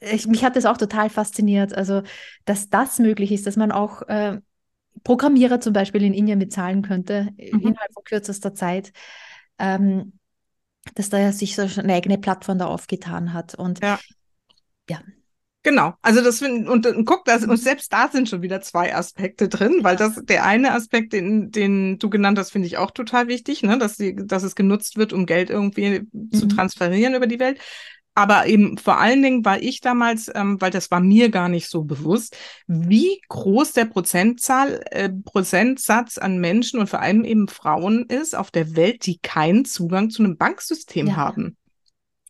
ich, mich hat das auch total fasziniert, also dass das möglich ist, dass man auch äh, Programmierer zum Beispiel in Indien bezahlen könnte, mhm. innerhalb von kürzester Zeit. Ähm, dass da sich so eine eigene Plattform da aufgetan hat. Und ja, ja Genau, also das find, und, und guck, das, und selbst da sind schon wieder zwei Aspekte drin, weil das der eine Aspekt, den, den du genannt hast, finde ich auch total wichtig, ne, dass, die, dass es genutzt wird, um Geld irgendwie mhm. zu transferieren über die Welt. aber eben vor allen Dingen war ich damals, ähm, weil das war mir gar nicht so bewusst, wie groß der Prozentzahl, äh, Prozentsatz an Menschen und vor allem eben Frauen ist auf der Welt, die keinen Zugang zu einem Banksystem ja. haben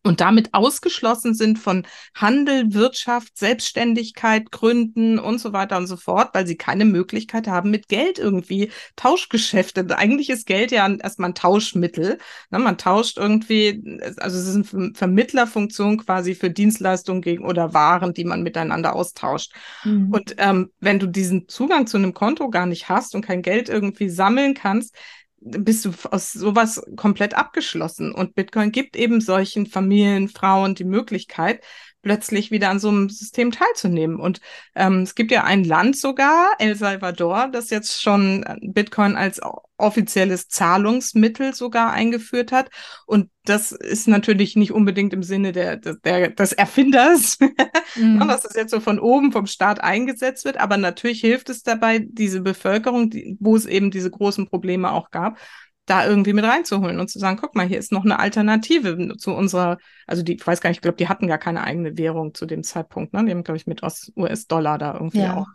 und damit ausgeschlossen sind von Handel, Wirtschaft, Selbstständigkeit, Gründen und so weiter und so fort, weil sie keine Möglichkeit haben, mit Geld irgendwie Tauschgeschäfte. Eigentlich ist Geld ja erstmal ein Tauschmittel. Ne? Man tauscht irgendwie, also es ist eine Vermittlerfunktion quasi für Dienstleistungen gegen oder Waren, die man miteinander austauscht. Mhm. Und ähm, wenn du diesen Zugang zu einem Konto gar nicht hast und kein Geld irgendwie sammeln kannst, bist du aus sowas komplett abgeschlossen. Und Bitcoin gibt eben solchen Familien, Frauen die Möglichkeit, plötzlich wieder an so einem System teilzunehmen. Und ähm, es gibt ja ein Land sogar, El Salvador, das jetzt schon äh, Bitcoin als offizielles Zahlungsmittel sogar eingeführt hat. Und das ist natürlich nicht unbedingt im Sinne der, der, des Erfinders, mhm. dass das jetzt so von oben vom Staat eingesetzt wird. Aber natürlich hilft es dabei, diese Bevölkerung, die, wo es eben diese großen Probleme auch gab, da irgendwie mit reinzuholen und zu sagen, guck mal, hier ist noch eine Alternative zu unserer, also die, ich weiß gar nicht, ich glaube, die hatten gar keine eigene Währung zu dem Zeitpunkt, ne? Die haben, glaube ich, mit US-Dollar da irgendwie ja. auch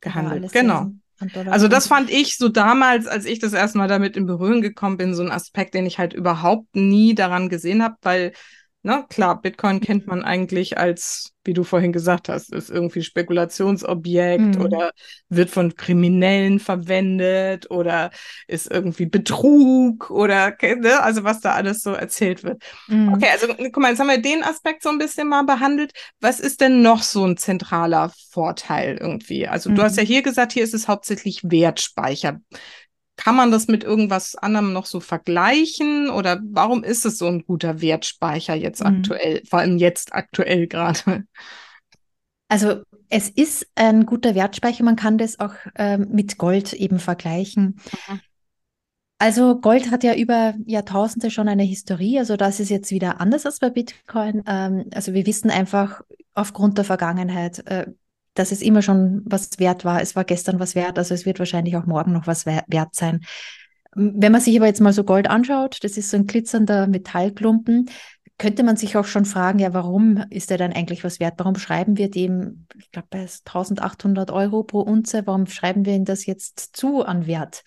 gehandelt. Ja, genau. Also das fand ich so damals, als ich das erste Mal damit in Berührung gekommen bin, so ein Aspekt, den ich halt überhaupt nie daran gesehen habe, weil Ne, klar, Bitcoin kennt man eigentlich als, wie du vorhin gesagt hast, ist irgendwie Spekulationsobjekt mhm. oder wird von Kriminellen verwendet oder ist irgendwie Betrug oder, ne, also was da alles so erzählt wird. Mhm. Okay, also guck mal, jetzt haben wir den Aspekt so ein bisschen mal behandelt. Was ist denn noch so ein zentraler Vorteil irgendwie? Also mhm. du hast ja mhm. hier gesagt, hier ist es hauptsächlich Wertspeicher. Kann man das mit irgendwas anderem noch so vergleichen? Oder warum ist es so ein guter Wertspeicher jetzt mhm. aktuell, vor allem jetzt aktuell gerade? Also es ist ein guter Wertspeicher, man kann das auch ähm, mit Gold eben vergleichen. Mhm. Also Gold hat ja über Jahrtausende schon eine Historie, also das ist jetzt wieder anders als bei Bitcoin. Ähm, also wir wissen einfach aufgrund der Vergangenheit, äh, dass es immer schon was wert war. Es war gestern was wert, also es wird wahrscheinlich auch morgen noch was wert sein. Wenn man sich aber jetzt mal so Gold anschaut, das ist so ein glitzernder Metallklumpen, könnte man sich auch schon fragen, ja, warum ist der dann eigentlich was wert? Warum schreiben wir dem, ich glaube, bei 1800 Euro pro Unze, warum schreiben wir ihm das jetzt zu an Wert?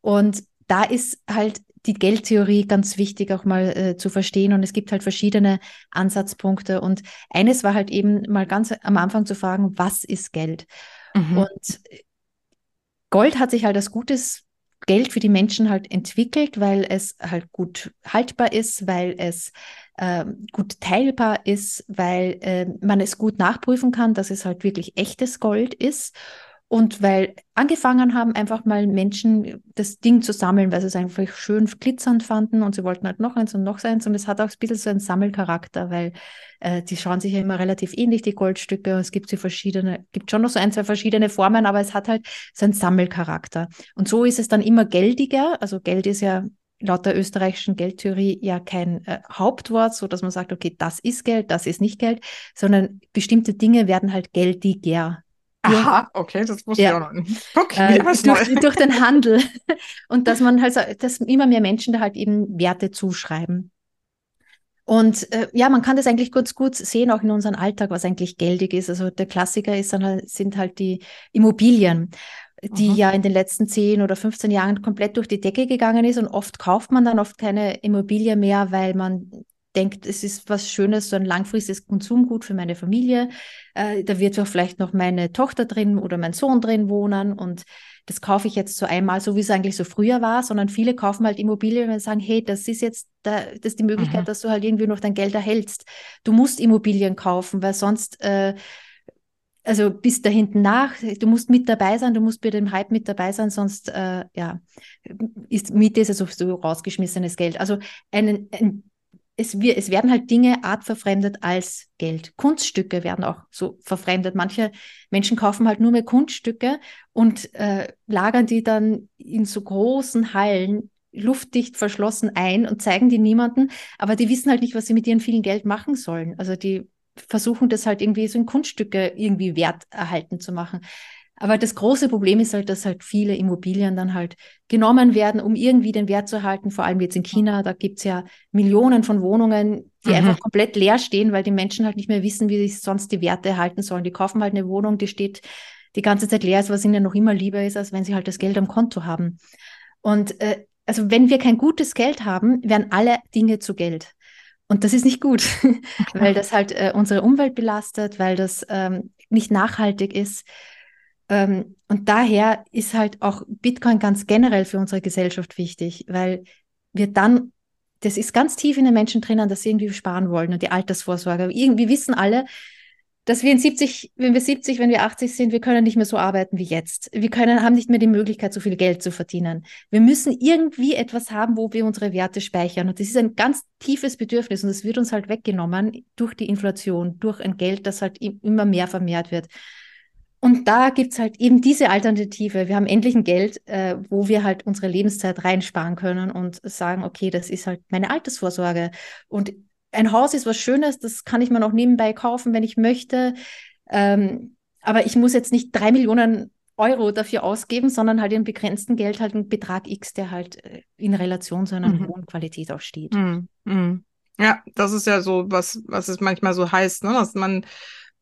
Und da ist halt die Geldtheorie ganz wichtig auch mal äh, zu verstehen. Und es gibt halt verschiedene Ansatzpunkte. Und eines war halt eben mal ganz am Anfang zu fragen, was ist Geld? Mhm. Und Gold hat sich halt als gutes Geld für die Menschen halt entwickelt, weil es halt gut haltbar ist, weil es äh, gut teilbar ist, weil äh, man es gut nachprüfen kann, dass es halt wirklich echtes Gold ist. Und weil angefangen haben, einfach mal Menschen das Ding zu sammeln, weil sie es einfach schön glitzernd fanden und sie wollten halt noch eins und noch eins. Und es hat auch ein bisschen so einen Sammelcharakter, weil äh, die schauen sich ja immer relativ ähnlich, die Goldstücke. Es gibt sie verschiedene, gibt schon noch so ein, zwei verschiedene Formen, aber es hat halt so einen Sammelcharakter. Und so ist es dann immer geldiger. Also Geld ist ja laut der österreichischen Geldtheorie ja kein äh, Hauptwort, so dass man sagt, okay, das ist Geld, das ist nicht Geld, sondern bestimmte Dinge werden halt geldiger Aha, okay, das wusste ja. ich auch noch nicht. Okay, äh, durch, durch, den Handel. Und dass man halt, so, dass immer mehr Menschen da halt eben Werte zuschreiben. Und äh, ja, man kann das eigentlich ganz gut sehen, auch in unserem Alltag, was eigentlich geldig ist. Also der Klassiker ist dann halt, sind halt die Immobilien, die mhm. ja in den letzten 10 oder 15 Jahren komplett durch die Decke gegangen ist. Und oft kauft man dann oft keine Immobilie mehr, weil man denkt, es ist was Schönes, so ein langfristiges Konsumgut für meine Familie. Äh, da wird auch vielleicht noch meine Tochter drin oder mein Sohn drin wohnen und das kaufe ich jetzt so einmal, so wie es eigentlich so früher war, sondern viele kaufen halt Immobilien und sagen, hey, das ist jetzt da, das ist die Möglichkeit, mhm. dass du halt irgendwie noch dein Geld erhältst. Du musst Immobilien kaufen, weil sonst äh, also bis da hinten nach, du musst mit dabei sein, du musst bei dem Hype mit dabei sein, sonst äh, ja, ist Miete ist ja sowieso rausgeschmissenes Geld. Also einen, ein es, wir, es werden halt Dinge artverfremdet als Geld. Kunststücke werden auch so verfremdet. Manche Menschen kaufen halt nur mehr Kunststücke und äh, lagern die dann in so großen Hallen luftdicht verschlossen ein und zeigen die niemanden, aber die wissen halt nicht, was sie mit ihrem vielen Geld machen sollen. Also die versuchen das halt irgendwie so in Kunststücke irgendwie wert erhalten zu machen. Aber das große Problem ist halt, dass halt viele Immobilien dann halt genommen werden, um irgendwie den Wert zu halten. Vor allem jetzt in China, da gibt es ja Millionen von Wohnungen, die mhm. einfach komplett leer stehen, weil die Menschen halt nicht mehr wissen, wie sich sonst die Werte erhalten sollen. Die kaufen halt eine Wohnung, die steht die ganze Zeit leer ist, was ihnen noch immer lieber ist, als wenn sie halt das Geld am Konto haben. Und äh, also wenn wir kein gutes Geld haben, werden alle Dinge zu Geld. Und das ist nicht gut, weil das halt äh, unsere Umwelt belastet, weil das ähm, nicht nachhaltig ist. Ähm, und daher ist halt auch Bitcoin ganz generell für unsere Gesellschaft wichtig, weil wir dann, das ist ganz tief in den Menschen drinnen, dass sie irgendwie sparen wollen und die Altersvorsorge. Irgendwie wissen alle, dass wir in 70, wenn wir 70, wenn wir 80 sind, wir können nicht mehr so arbeiten wie jetzt. Wir können, haben nicht mehr die Möglichkeit, so viel Geld zu verdienen. Wir müssen irgendwie etwas haben, wo wir unsere Werte speichern. Und das ist ein ganz tiefes Bedürfnis und es wird uns halt weggenommen durch die Inflation, durch ein Geld, das halt immer mehr vermehrt wird. Und da gibt's halt eben diese Alternative. Wir haben endlich ein Geld, äh, wo wir halt unsere Lebenszeit reinsparen können und sagen, okay, das ist halt meine Altersvorsorge. Und ein Haus ist was Schönes, das kann ich mir noch nebenbei kaufen, wenn ich möchte. Ähm, aber ich muss jetzt nicht drei Millionen Euro dafür ausgeben, sondern halt in begrenzten Geld halt einen Betrag X, der halt äh, in Relation zu einer mhm. hohen Qualität auch steht. Mhm. Mhm. Ja, das ist ja so, was, was es manchmal so heißt, ne? dass man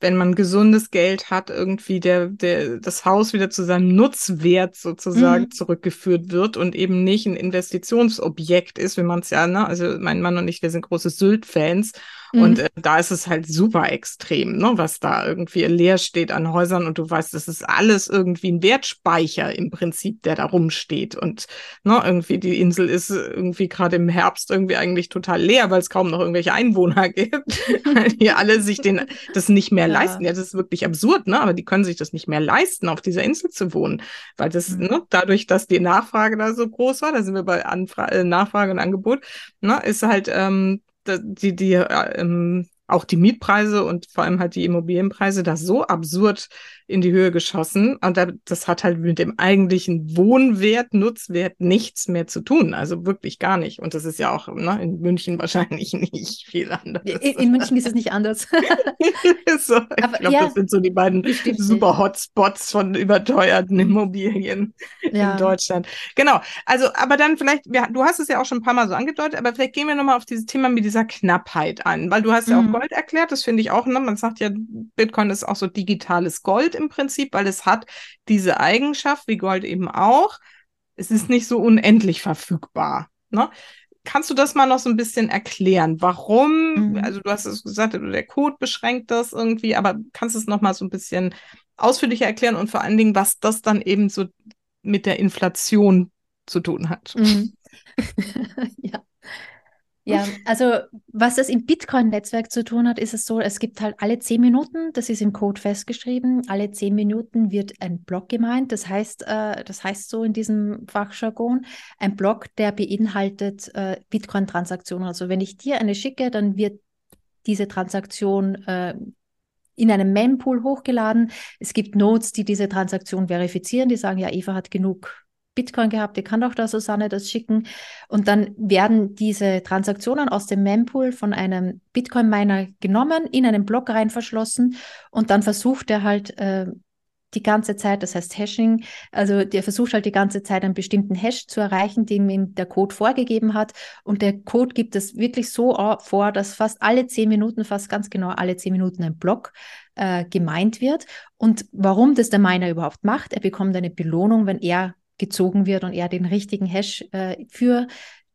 wenn man gesundes Geld hat, irgendwie der, der, das Haus wieder zu seinem Nutzwert sozusagen mhm. zurückgeführt wird und eben nicht ein Investitionsobjekt ist, wie man es ja, ne, also mein Mann und ich, wir sind große Sylt-Fans Mhm. Und äh, da ist es halt super extrem, ne, was da irgendwie leer steht an Häusern und du weißt, das ist alles irgendwie ein Wertspeicher im Prinzip, der da rumsteht. Und ne, irgendwie die Insel ist irgendwie gerade im Herbst irgendwie eigentlich total leer, weil es kaum noch irgendwelche Einwohner gibt, weil die alle sich den, das nicht mehr ja. leisten. Ja, das ist wirklich absurd, ne? Aber die können sich das nicht mehr leisten, auf dieser Insel zu wohnen. Weil das, mhm. ne, dadurch, dass die Nachfrage da so groß war, da sind wir bei Anfra äh, Nachfrage und Angebot, ne, ist halt ähm, die, die äh, ähm, auch die Mietpreise und vor allem halt die Immobilienpreise da so absurd in die Höhe geschossen. Und das hat halt mit dem eigentlichen Wohnwert, Nutzwert nichts mehr zu tun. Also wirklich gar nicht. Und das ist ja auch ne, in München wahrscheinlich nicht viel anders. In, in München ist es nicht anders. so, ich glaube, ja, das sind so die beiden super Hotspots von überteuerten Immobilien ja. in Deutschland. Genau. Also, aber dann vielleicht, ja, du hast es ja auch schon ein paar Mal so angedeutet, aber vielleicht gehen wir nochmal auf dieses Thema mit dieser Knappheit an, weil du hast ja mhm. auch Gold erklärt, das finde ich auch, ne? man sagt ja, Bitcoin ist auch so digitales Gold im Prinzip, weil es hat diese Eigenschaft, wie Gold eben auch, es ist nicht so unendlich verfügbar. Ne? Kannst du das mal noch so ein bisschen erklären? Warum? Mhm. Also du hast es gesagt, der Code beschränkt das irgendwie, aber kannst du es noch mal so ein bisschen ausführlicher erklären und vor allen Dingen, was das dann eben so mit der Inflation zu tun hat? Mhm. ja. Ja, also was das im Bitcoin-Netzwerk zu tun hat, ist es so, es gibt halt alle zehn Minuten, das ist im Code festgeschrieben, alle zehn Minuten wird ein Block gemeint. Das heißt, äh, das heißt so in diesem Fachjargon, ein Block, der beinhaltet äh, Bitcoin-Transaktionen. Also wenn ich dir eine schicke, dann wird diese Transaktion äh, in einem Mempool hochgeladen. Es gibt Nodes, die diese Transaktion verifizieren, die sagen, ja, Eva hat genug Bitcoin gehabt, die kann doch da Susanne das schicken. Und dann werden diese Transaktionen aus dem Mempool von einem Bitcoin-Miner genommen, in einen Block rein verschlossen und dann versucht er halt äh, die ganze Zeit, das heißt Hashing, also der versucht halt die ganze Zeit einen bestimmten Hash zu erreichen, den ihm der Code vorgegeben hat. Und der Code gibt es wirklich so vor, dass fast alle zehn Minuten, fast ganz genau alle zehn Minuten ein Block äh, gemeint wird. Und warum das der Miner überhaupt macht, er bekommt eine Belohnung, wenn er gezogen wird und er den richtigen Hash äh, für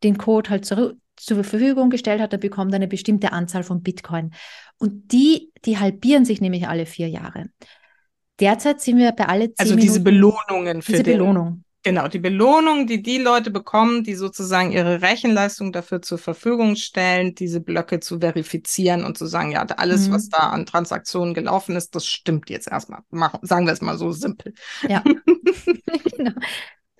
den Code halt zur, zur Verfügung gestellt hat, er bekommt eine bestimmte Anzahl von Bitcoin. Und die, die halbieren sich nämlich alle vier Jahre. Derzeit sind wir bei alle zehn Also diese Belohnungen für diese den, Belohnung. Genau, die Belohnung, die die Leute bekommen, die sozusagen ihre Rechenleistung dafür zur Verfügung stellen, diese Blöcke zu verifizieren und zu sagen, ja, alles, mhm. was da an Transaktionen gelaufen ist, das stimmt jetzt erstmal. Machen, sagen wir es mal so simpel. Ja, genau.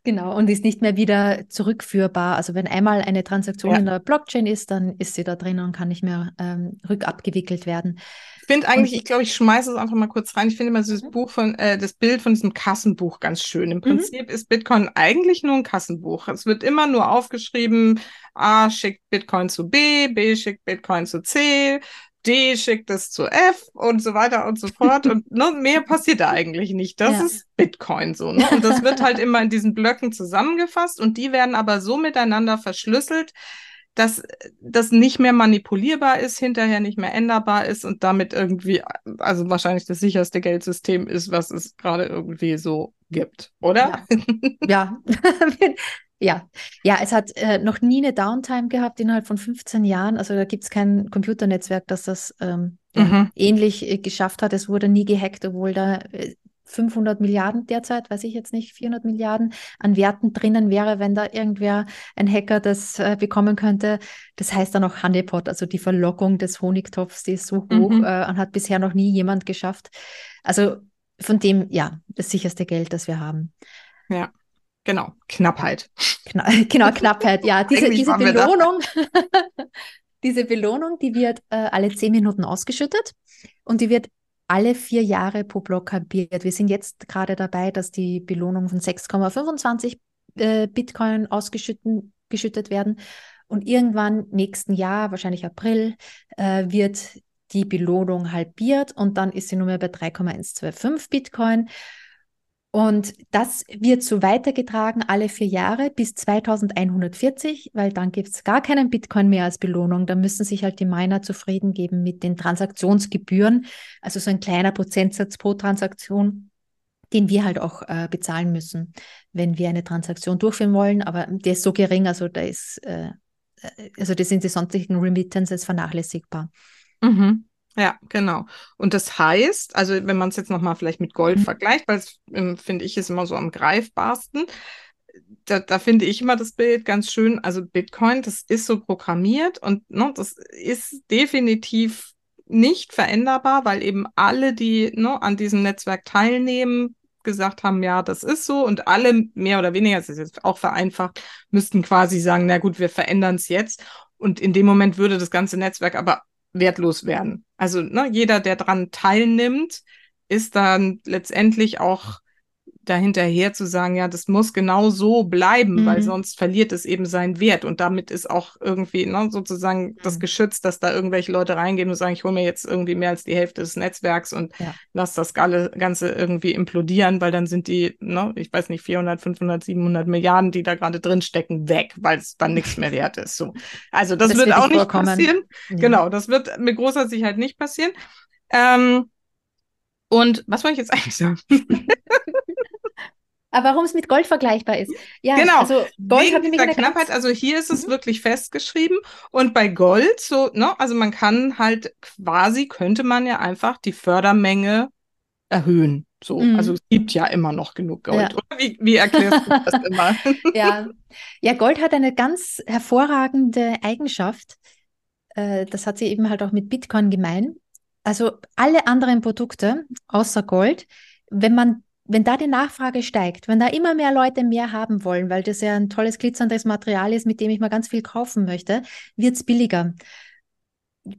Genau, und ist nicht mehr wieder zurückführbar. Also wenn einmal eine Transaktion ja. in der Blockchain ist, dann ist sie da drin und kann nicht mehr ähm, rückabgewickelt werden. Ich finde eigentlich, und, ich glaube, ich schmeiße es einfach mal kurz rein. Ich finde immer dieses mhm. Buch von, äh, das Bild von diesem Kassenbuch ganz schön. Im mhm. Prinzip mhm. ist Bitcoin eigentlich nur ein Kassenbuch. Es wird immer nur aufgeschrieben, A schickt Bitcoin zu B, B schickt Bitcoin zu C, D schickt es zu F und so weiter und so fort. Und ne, mehr passiert da eigentlich nicht. Das ja. ist Bitcoin so. Ne? Und das wird halt immer in diesen Blöcken zusammengefasst und die werden aber so miteinander verschlüsselt, dass das nicht mehr manipulierbar ist, hinterher nicht mehr änderbar ist und damit irgendwie, also wahrscheinlich das sicherste Geldsystem ist, was es gerade irgendwie so gibt, oder? Ja. ja. Ja, ja, es hat äh, noch nie eine Downtime gehabt innerhalb von 15 Jahren. Also da gibt es kein Computernetzwerk, das das ähm, mhm. ähnlich äh, geschafft hat. Es wurde nie gehackt, obwohl da äh, 500 Milliarden derzeit, weiß ich jetzt nicht, 400 Milliarden an Werten drinnen wäre, wenn da irgendwer, ein Hacker das äh, bekommen könnte. Das heißt dann auch Honeypot, also die Verlockung des Honigtopfs, die ist so hoch mhm. äh, und hat bisher noch nie jemand geschafft. Also von dem, ja, das sicherste Geld, das wir haben. Ja. Genau, Knappheit. Kna genau, Knappheit, ja. Diese, diese Belohnung, diese Belohnung, die wird äh, alle zehn Minuten ausgeschüttet und die wird alle vier Jahre pro Block halbiert. Wir sind jetzt gerade dabei, dass die Belohnung von 6,25 äh, Bitcoin ausgeschüttet werden. Und irgendwann nächsten Jahr, wahrscheinlich April, äh, wird die Belohnung halbiert und dann ist sie nur mehr bei 3,125 Bitcoin. Und das wird so weitergetragen alle vier Jahre bis 2140, weil dann gibt es gar keinen Bitcoin mehr als Belohnung. Da müssen sich halt die Miner zufrieden geben mit den Transaktionsgebühren, also so ein kleiner Prozentsatz pro Transaktion, den wir halt auch äh, bezahlen müssen, wenn wir eine Transaktion durchführen wollen. Aber der ist so gering, also da ist, äh, äh also das sind die sonstigen Remittances vernachlässigbar. Mhm. Ja, genau. Und das heißt, also wenn man es jetzt nochmal vielleicht mit Gold mhm. vergleicht, weil es, ähm, finde ich, ist immer so am greifbarsten, da, da finde ich immer das Bild ganz schön. Also Bitcoin, das ist so programmiert und ne, das ist definitiv nicht veränderbar, weil eben alle, die ne, an diesem Netzwerk teilnehmen, gesagt haben, ja, das ist so und alle mehr oder weniger, das ist jetzt auch vereinfacht, müssten quasi sagen, na gut, wir verändern es jetzt. Und in dem Moment würde das ganze Netzwerk aber wertlos werden. Also ne, jeder, der dran teilnimmt, ist dann letztendlich auch dahinterher zu sagen, ja, das muss genau so bleiben, mhm. weil sonst verliert es eben seinen Wert. Und damit ist auch irgendwie ne, sozusagen mhm. das geschützt, dass da irgendwelche Leute reingehen und sagen, ich hole mir jetzt irgendwie mehr als die Hälfte des Netzwerks und ja. lass das Ganze irgendwie implodieren, weil dann sind die, ne, ich weiß nicht, 400, 500, 700 Milliarden, die da gerade drin stecken, weg, weil es dann nichts mehr wert ist. So. Also das, das wird, wird auch nicht vorkommen. passieren. Mhm. Genau, das wird mit großer Sicherheit nicht passieren. Ähm, und was wollte ich jetzt eigentlich sagen? Warum es mit Gold vergleichbar ist. Ja, genau. Also Gold Wegen dieser Knappheit, also hier ist es mhm. wirklich festgeschrieben. Und bei Gold, so, ne, also man kann halt quasi, könnte man ja einfach die Fördermenge erhöhen. So, mhm. also es gibt ja immer noch genug Gold. Ja. Oder wie, wie erklärst du das immer? ja. ja, Gold hat eine ganz hervorragende Eigenschaft. Äh, das hat sie eben halt auch mit Bitcoin gemein. Also alle anderen Produkte außer Gold, wenn man wenn da die Nachfrage steigt, wenn da immer mehr Leute mehr haben wollen, weil das ja ein tolles glitzerndes Material ist, mit dem ich mal ganz viel kaufen möchte, wird es billiger.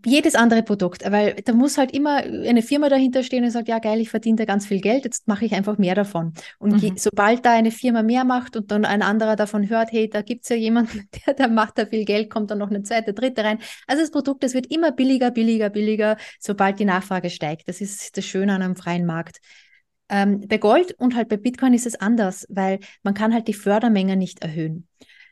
Jedes andere Produkt, weil da muss halt immer eine Firma dahinter stehen und sagt, ja geil, ich verdiene da ganz viel Geld, jetzt mache ich einfach mehr davon. Und mhm. sobald da eine Firma mehr macht und dann ein anderer davon hört, hey, da gibt es ja jemanden, der, der macht da viel Geld, kommt dann noch eine zweite, dritte rein. Also das Produkt, das wird immer billiger, billiger, billiger, sobald die Nachfrage steigt. Das ist das Schöne an einem freien Markt. Ähm, bei Gold und halt bei Bitcoin ist es anders, weil man kann halt die Fördermenge nicht erhöhen.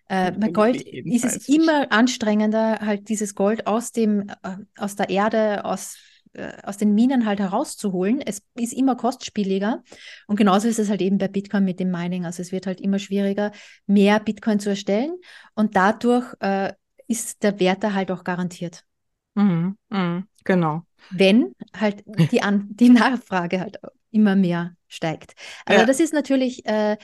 Äh, bei Gold ist es immer anstrengender, halt dieses Gold aus dem, äh, aus der Erde, aus, äh, aus den Minen halt herauszuholen. Es ist immer kostspieliger. Und genauso ist es halt eben bei Bitcoin mit dem Mining. Also es wird halt immer schwieriger, mehr Bitcoin zu erstellen. Und dadurch äh, ist der Wert da halt auch garantiert. Mhm, mh, genau. Wenn halt die, An die Nachfrage halt immer mehr steigt. Also ja. das ist natürlich äh,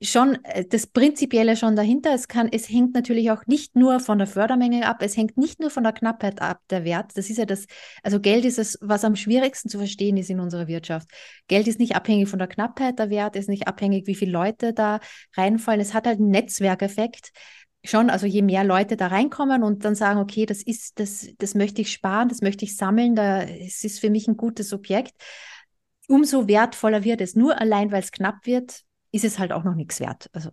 schon äh, das Prinzipielle schon dahinter. Es kann, es hängt natürlich auch nicht nur von der Fördermenge ab, es hängt nicht nur von der Knappheit ab, der Wert. Das ist ja das, also Geld ist es, was am schwierigsten zu verstehen ist in unserer Wirtschaft. Geld ist nicht abhängig von der Knappheit, der Wert ist nicht abhängig, wie viele Leute da reinfallen. Es hat halt einen Netzwerkeffekt schon, also je mehr Leute da reinkommen und dann sagen, okay, das ist, das, das möchte ich sparen, das möchte ich sammeln, da, es ist für mich ein gutes Objekt, umso wertvoller wird es. Nur allein, weil es knapp wird, ist es halt auch noch nichts wert. Also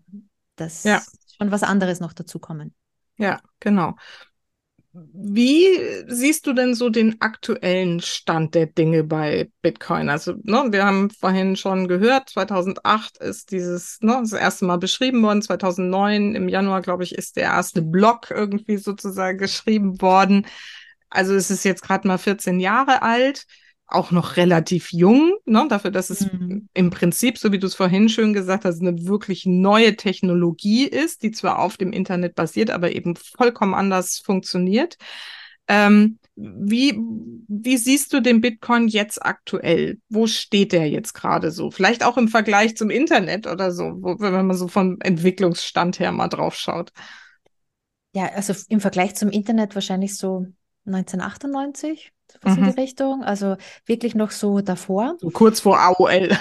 das ja. schon was anderes noch dazu kommen. Ja, genau. Wie siehst du denn so den aktuellen Stand der Dinge bei Bitcoin? Also, ne, wir haben vorhin schon gehört, 2008 ist dieses, ne, das erste Mal beschrieben worden. 2009 im Januar, glaube ich, ist der erste Block irgendwie sozusagen geschrieben worden. Also es ist jetzt gerade mal 14 Jahre alt auch noch relativ jung, ne, dafür, dass es mhm. im Prinzip, so wie du es vorhin schön gesagt hast, eine wirklich neue Technologie ist, die zwar auf dem Internet basiert, aber eben vollkommen anders funktioniert. Ähm, wie, wie siehst du den Bitcoin jetzt aktuell? Wo steht der jetzt gerade so? Vielleicht auch im Vergleich zum Internet oder so, wo, wenn man so vom Entwicklungsstand her mal drauf schaut. Ja, also im Vergleich zum Internet wahrscheinlich so 1998 was mhm. in die Richtung. Also wirklich noch so davor. So kurz vor AOL.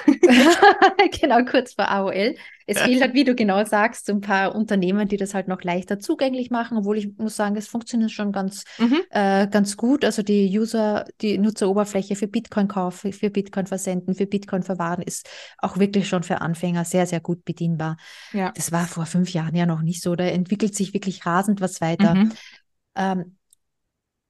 genau, kurz vor AOL. Es fehlt halt, wie du genau sagst, ein paar Unternehmen, die das halt noch leichter zugänglich machen, obwohl ich muss sagen, es funktioniert schon ganz, mhm. äh, ganz gut. Also die User, die Nutzeroberfläche für Bitcoin-Kauf, für Bitcoin-Versenden, für Bitcoin-Verwahren ist auch wirklich schon für Anfänger sehr, sehr gut bedienbar. Ja. Das war vor fünf Jahren ja noch nicht so. Da entwickelt sich wirklich rasend was weiter. Mhm. Ähm,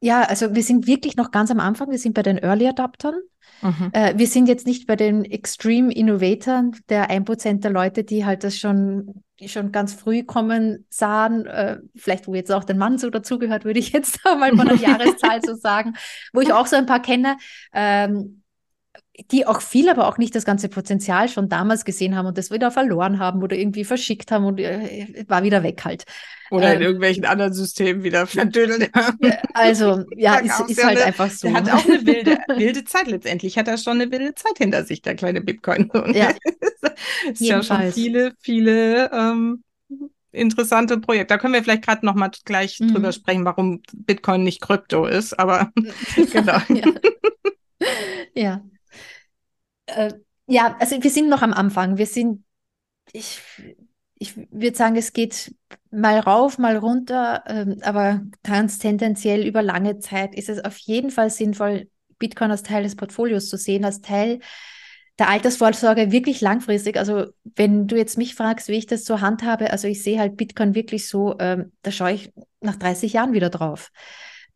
ja, also wir sind wirklich noch ganz am Anfang. Wir sind bei den Early Adaptern. Mhm. Äh, wir sind jetzt nicht bei den Extreme Innovatoren, der 1% der Leute, die halt das schon, schon ganz früh kommen sahen. Äh, vielleicht, wo jetzt auch der Mann so dazugehört, würde ich jetzt mal von der Jahreszahl so sagen, wo ich auch so ein paar kenne. Ähm, die auch viel, aber auch nicht das ganze Potenzial schon damals gesehen haben und das wieder verloren haben oder irgendwie verschickt haben und äh, war wieder weg halt. Oder ähm, in irgendwelchen anderen Systemen wieder verdüdelt haben. Also, ja, ist, ist halt eine, einfach so. Er hat auch eine wilde, wilde Zeit letztendlich. Hat er schon eine wilde Zeit hinter sich, der kleine Bitcoin. ja. ist ja schon viele, viele ähm, interessante Projekte. Da können wir vielleicht gerade noch mal gleich mhm. drüber sprechen, warum Bitcoin nicht Krypto ist, aber genau. ja. ja. Äh, ja, also wir sind noch am Anfang. Wir sind, ich, ich würde sagen, es geht mal rauf, mal runter, ähm, aber ganz tendenziell über lange Zeit ist es auf jeden Fall sinnvoll, Bitcoin als Teil des Portfolios zu sehen, als Teil der Altersvorsorge wirklich langfristig. Also wenn du jetzt mich fragst, wie ich das so handhabe, also ich sehe halt Bitcoin wirklich so, ähm, da schaue ich nach 30 Jahren wieder drauf.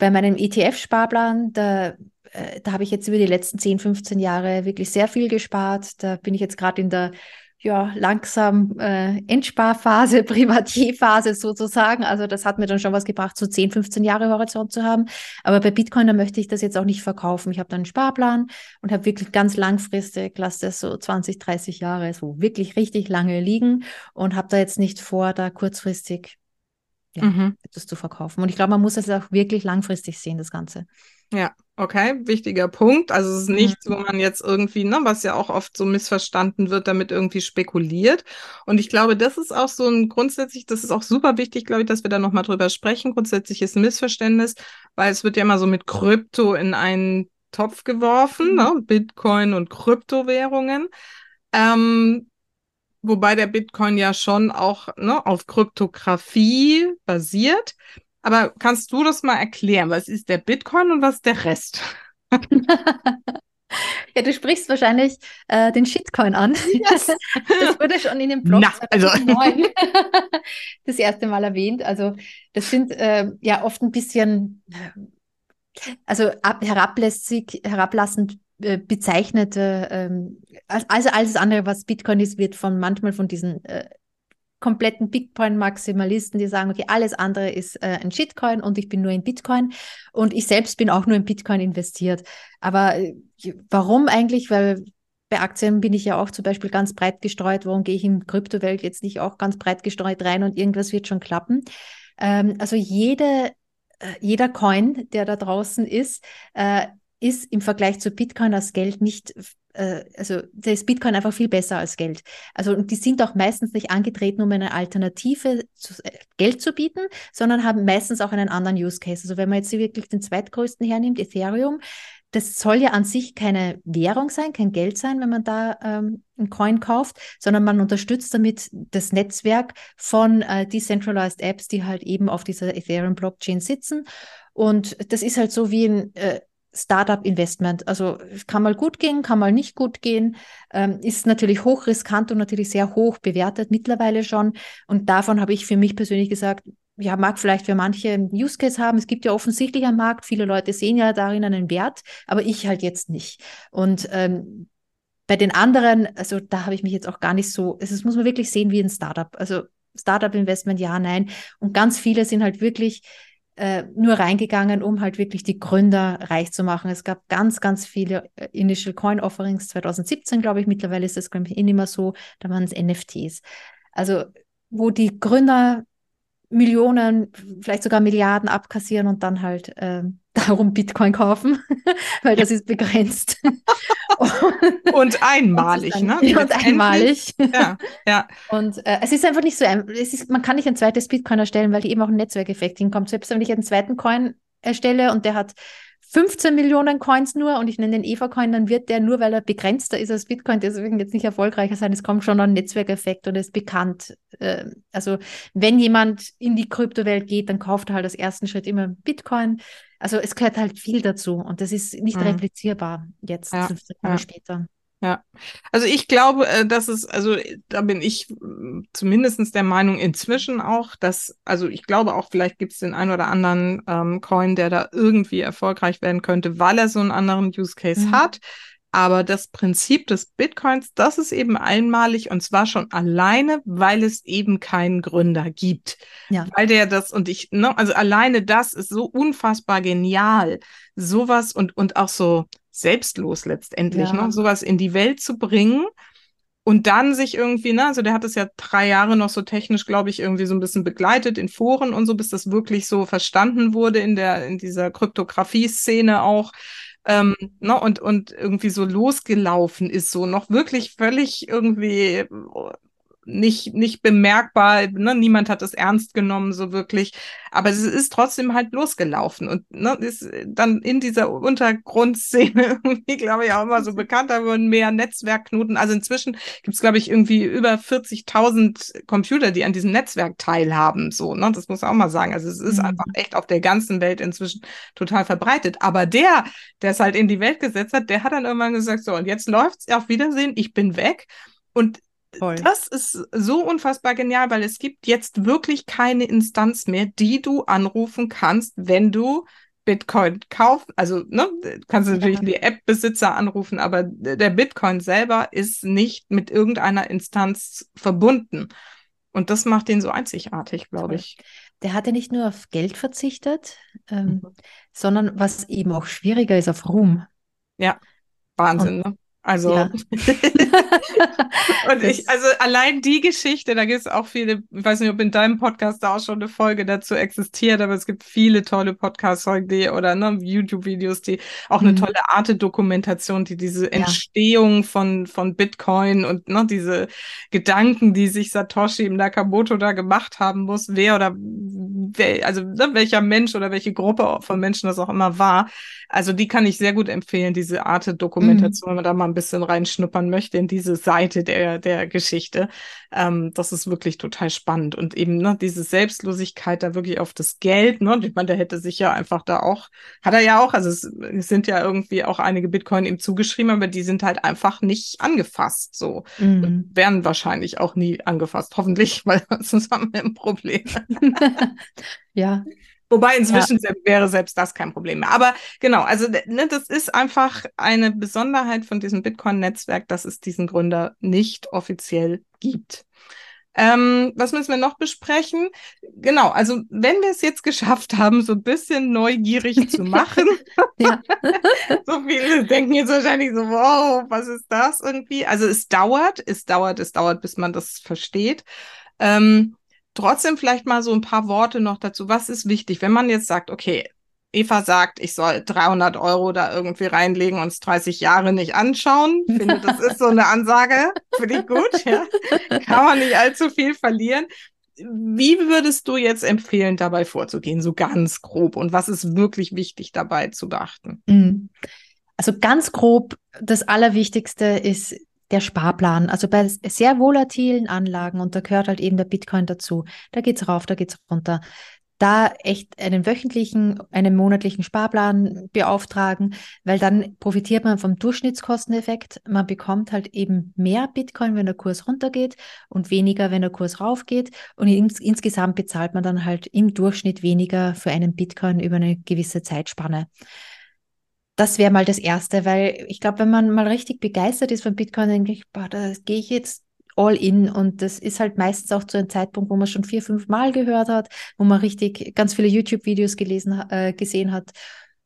Bei meinem ETF-Sparplan, da äh, da habe ich jetzt über die letzten 10, 15 Jahre wirklich sehr viel gespart. Da bin ich jetzt gerade in der ja, langsam äh, Endsparphase, Privatierphase sozusagen. Also das hat mir dann schon was gebracht, so 10, 15 Jahre Horizont zu haben. Aber bei Bitcoin, da möchte ich das jetzt auch nicht verkaufen. Ich habe dann einen Sparplan und habe wirklich ganz langfristig, lasse das so 20, 30 Jahre so wirklich richtig lange liegen und habe da jetzt nicht vor, da kurzfristig ja, mhm. etwas zu verkaufen. Und ich glaube, man muss es auch wirklich langfristig sehen, das Ganze. Ja, okay, wichtiger Punkt. Also es ist nichts, mhm. wo man jetzt irgendwie, ne, was ja auch oft so missverstanden wird, damit irgendwie spekuliert. Und ich glaube, das ist auch so ein grundsätzlich, das ist auch super wichtig, glaube ich, dass wir da nochmal drüber sprechen. Grundsätzlich ist ein Missverständnis, weil es wird ja immer so mit Krypto in einen Topf geworfen, mhm. ne? Bitcoin und Kryptowährungen. Ähm, wobei der Bitcoin ja schon auch ne, auf Kryptographie basiert. Aber kannst du das mal erklären? Was ist der Bitcoin und was ist der Rest? Ja, du sprichst wahrscheinlich äh, den Shitcoin an. Yes. Das wurde schon in dem Blog Na, also. das erste Mal erwähnt. Also das sind äh, ja oft ein bisschen, also ab, herablässig, herablassend äh, bezeichnete, ähm, also alles andere, was Bitcoin ist, wird von manchmal von diesen äh, kompletten Bitcoin-Maximalisten, die sagen, okay, alles andere ist äh, ein Shitcoin und ich bin nur in Bitcoin und ich selbst bin auch nur in Bitcoin investiert. Aber äh, warum eigentlich? Weil bei Aktien bin ich ja auch zum Beispiel ganz breit gestreut. Warum gehe ich in Kryptowelt jetzt nicht auch ganz breit gestreut rein und irgendwas wird schon klappen? Ähm, also jede, äh, jeder Coin, der da draußen ist, äh, ist im Vergleich zu Bitcoin als Geld nicht äh, also da ist Bitcoin einfach viel besser als Geld. Also und die sind auch meistens nicht angetreten, um eine Alternative zu äh, Geld zu bieten, sondern haben meistens auch einen anderen Use Case. Also wenn man jetzt wirklich den zweitgrößten hernimmt, Ethereum, das soll ja an sich keine Währung sein, kein Geld sein, wenn man da ähm, einen Coin kauft, sondern man unterstützt damit das Netzwerk von äh, decentralized Apps, die halt eben auf dieser Ethereum-Blockchain sitzen. Und das ist halt so wie ein äh, Startup-Investment. Also kann mal gut gehen, kann mal nicht gut gehen, ähm, ist natürlich hochriskant und natürlich sehr hoch bewertet mittlerweile schon. Und davon habe ich für mich persönlich gesagt, ja, mag vielleicht für manche Use Case haben. Es gibt ja offensichtlich einen Markt. Viele Leute sehen ja darin einen Wert, aber ich halt jetzt nicht. Und ähm, bei den anderen, also da habe ich mich jetzt auch gar nicht so, also das muss man wirklich sehen wie ein Startup. Also Startup-Investment, ja, nein. Und ganz viele sind halt wirklich äh, nur reingegangen, um halt wirklich die Gründer reich zu machen. Es gab ganz, ganz viele äh, Initial Coin Offerings 2017, glaube ich. Mittlerweile ist das, glaube ich, eh nicht mehr so. Da waren es NFTs. Also, wo die Gründer Millionen, vielleicht sogar Milliarden abkassieren und dann halt äh, darum Bitcoin kaufen, weil das ist begrenzt. und einmalig, und ne? Und einmalig. Ja, ja. Und äh, es ist einfach nicht so, es ist, man kann nicht ein zweites Bitcoin erstellen, weil die eben auch ein Netzwerkeffekt hinkommt. Selbst wenn ich einen zweiten Coin erstelle und der hat 15 Millionen Coins nur und ich nenne den Eva-Coin, dann wird der nur, weil er begrenzter ist als Bitcoin, deswegen jetzt nicht erfolgreicher sein. Es kommt schon ein Netzwerkeffekt und ist bekannt. Äh, also wenn jemand in die Kryptowelt geht, dann kauft er halt als ersten Schritt immer Bitcoin. Also es gehört halt viel dazu und das ist nicht mhm. replizierbar jetzt, ja, 15 Jahre ja. später. Ja, also ich glaube, äh, dass es, also da bin ich zumindestens der Meinung inzwischen auch, dass, also ich glaube auch, vielleicht gibt es den einen oder anderen ähm, Coin, der da irgendwie erfolgreich werden könnte, weil er so einen anderen Use Case mhm. hat. Aber das Prinzip des Bitcoins, das ist eben einmalig und zwar schon alleine, weil es eben keinen Gründer gibt. Ja. Weil der das und ich, ne, also alleine das ist so unfassbar genial. Sowas und, und auch so, selbstlos letztendlich, ja. ne? sowas in die Welt zu bringen und dann sich irgendwie, ne, also der hat es ja drei Jahre noch so technisch, glaube ich, irgendwie so ein bisschen begleitet in Foren und so, bis das wirklich so verstanden wurde in der, in dieser Kryptographie-Szene auch. Ähm, ne, und, und irgendwie so losgelaufen ist, so noch wirklich völlig irgendwie nicht, nicht bemerkbar, ne? niemand hat es ernst genommen, so wirklich. Aber es ist trotzdem halt losgelaufen und ne, ist dann in dieser Untergrundszene irgendwie, glaube ich, auch immer so bekannt, da wurden mehr Netzwerkknoten. Also inzwischen gibt es, glaube ich, irgendwie über 40.000 Computer, die an diesem Netzwerk teilhaben, so, ne? Das muss man auch mal sagen. Also es ist mhm. einfach echt auf der ganzen Welt inzwischen total verbreitet. Aber der, der es halt in die Welt gesetzt hat, der hat dann irgendwann gesagt, so, und jetzt läuft's, auf Wiedersehen, ich bin weg. Und Voll. Das ist so unfassbar genial, weil es gibt jetzt wirklich keine Instanz mehr, die du anrufen kannst, wenn du Bitcoin kaufst. Also, ne, kannst du natürlich ja. die App-Besitzer anrufen, aber der Bitcoin selber ist nicht mit irgendeiner Instanz verbunden. Und das macht ihn so einzigartig, glaube ich. Der hatte nicht nur auf Geld verzichtet, ähm, mhm. sondern was eben auch schwieriger ist, auf Ruhm. Ja, Wahnsinn, Und ne? Also, ja. und ich, also allein die Geschichte, da gibt es auch viele, ich weiß nicht, ob in deinem Podcast da auch schon eine Folge dazu existiert, aber es gibt viele tolle Podcast-Folgen oder ne, YouTube-Videos, die auch eine mhm. tolle Arte-Dokumentation, die diese Entstehung von, von Bitcoin und ne, diese Gedanken, die sich Satoshi im Nakamoto da gemacht haben muss, wer oder wer, also ne, welcher Mensch oder welche Gruppe von Menschen das auch immer war. Also die kann ich sehr gut empfehlen, diese Arte-Dokumentation, mhm. wenn man da mal ein bisschen reinschnuppern möchte in diese Seite der, der Geschichte. Ähm, das ist wirklich total spannend. Und eben ne, diese Selbstlosigkeit da wirklich auf das Geld, ne? Ich meine, der hätte sich ja einfach da auch, hat er ja auch, also es, es sind ja irgendwie auch einige Bitcoin ihm zugeschrieben, aber die sind halt einfach nicht angefasst so. Mhm. werden wahrscheinlich auch nie angefasst, hoffentlich, weil sonst haben wir ein Problem. ja. Wobei inzwischen ja. wäre selbst das kein Problem mehr. Aber genau, also ne, das ist einfach eine Besonderheit von diesem Bitcoin-Netzwerk, dass es diesen Gründer nicht offiziell gibt. Ähm, was müssen wir noch besprechen? Genau, also wenn wir es jetzt geschafft haben, so ein bisschen neugierig zu machen, so viele denken jetzt wahrscheinlich so, wow, was ist das irgendwie? Also es dauert, es dauert, es dauert, bis man das versteht. Ähm, trotzdem vielleicht mal so ein paar Worte noch dazu. Was ist wichtig, wenn man jetzt sagt, okay, Eva sagt, ich soll 300 Euro da irgendwie reinlegen und es 30 Jahre nicht anschauen. Ich finde, das ist so eine Ansage. Finde ich gut, ja. Kann man nicht allzu viel verlieren. Wie würdest du jetzt empfehlen, dabei vorzugehen, so ganz grob? Und was ist wirklich wichtig dabei zu beachten? Mhm. Also ganz grob, das Allerwichtigste ist der Sparplan. Also bei sehr volatilen Anlagen, und da gehört halt eben der Bitcoin dazu, da geht's rauf, da geht's runter. da echt einen wöchentlichen, einen monatlichen Sparplan beauftragen, weil dann profitiert man vom Durchschnittskosteneffekt. Man bekommt halt eben mehr Bitcoin, wenn der Kurs runtergeht und weniger, wenn der Kurs raufgeht. Und ins, insgesamt bezahlt man dann halt im Durchschnitt weniger für einen Bitcoin über eine gewisse Zeitspanne. Das wäre mal das Erste, weil ich glaube, wenn man mal richtig begeistert ist von Bitcoin, denke ich, boah, da gehe ich jetzt all in. Und das ist halt meistens auch zu einem Zeitpunkt, wo man schon vier, fünf Mal gehört hat, wo man richtig ganz viele YouTube-Videos gelesen, äh, gesehen hat,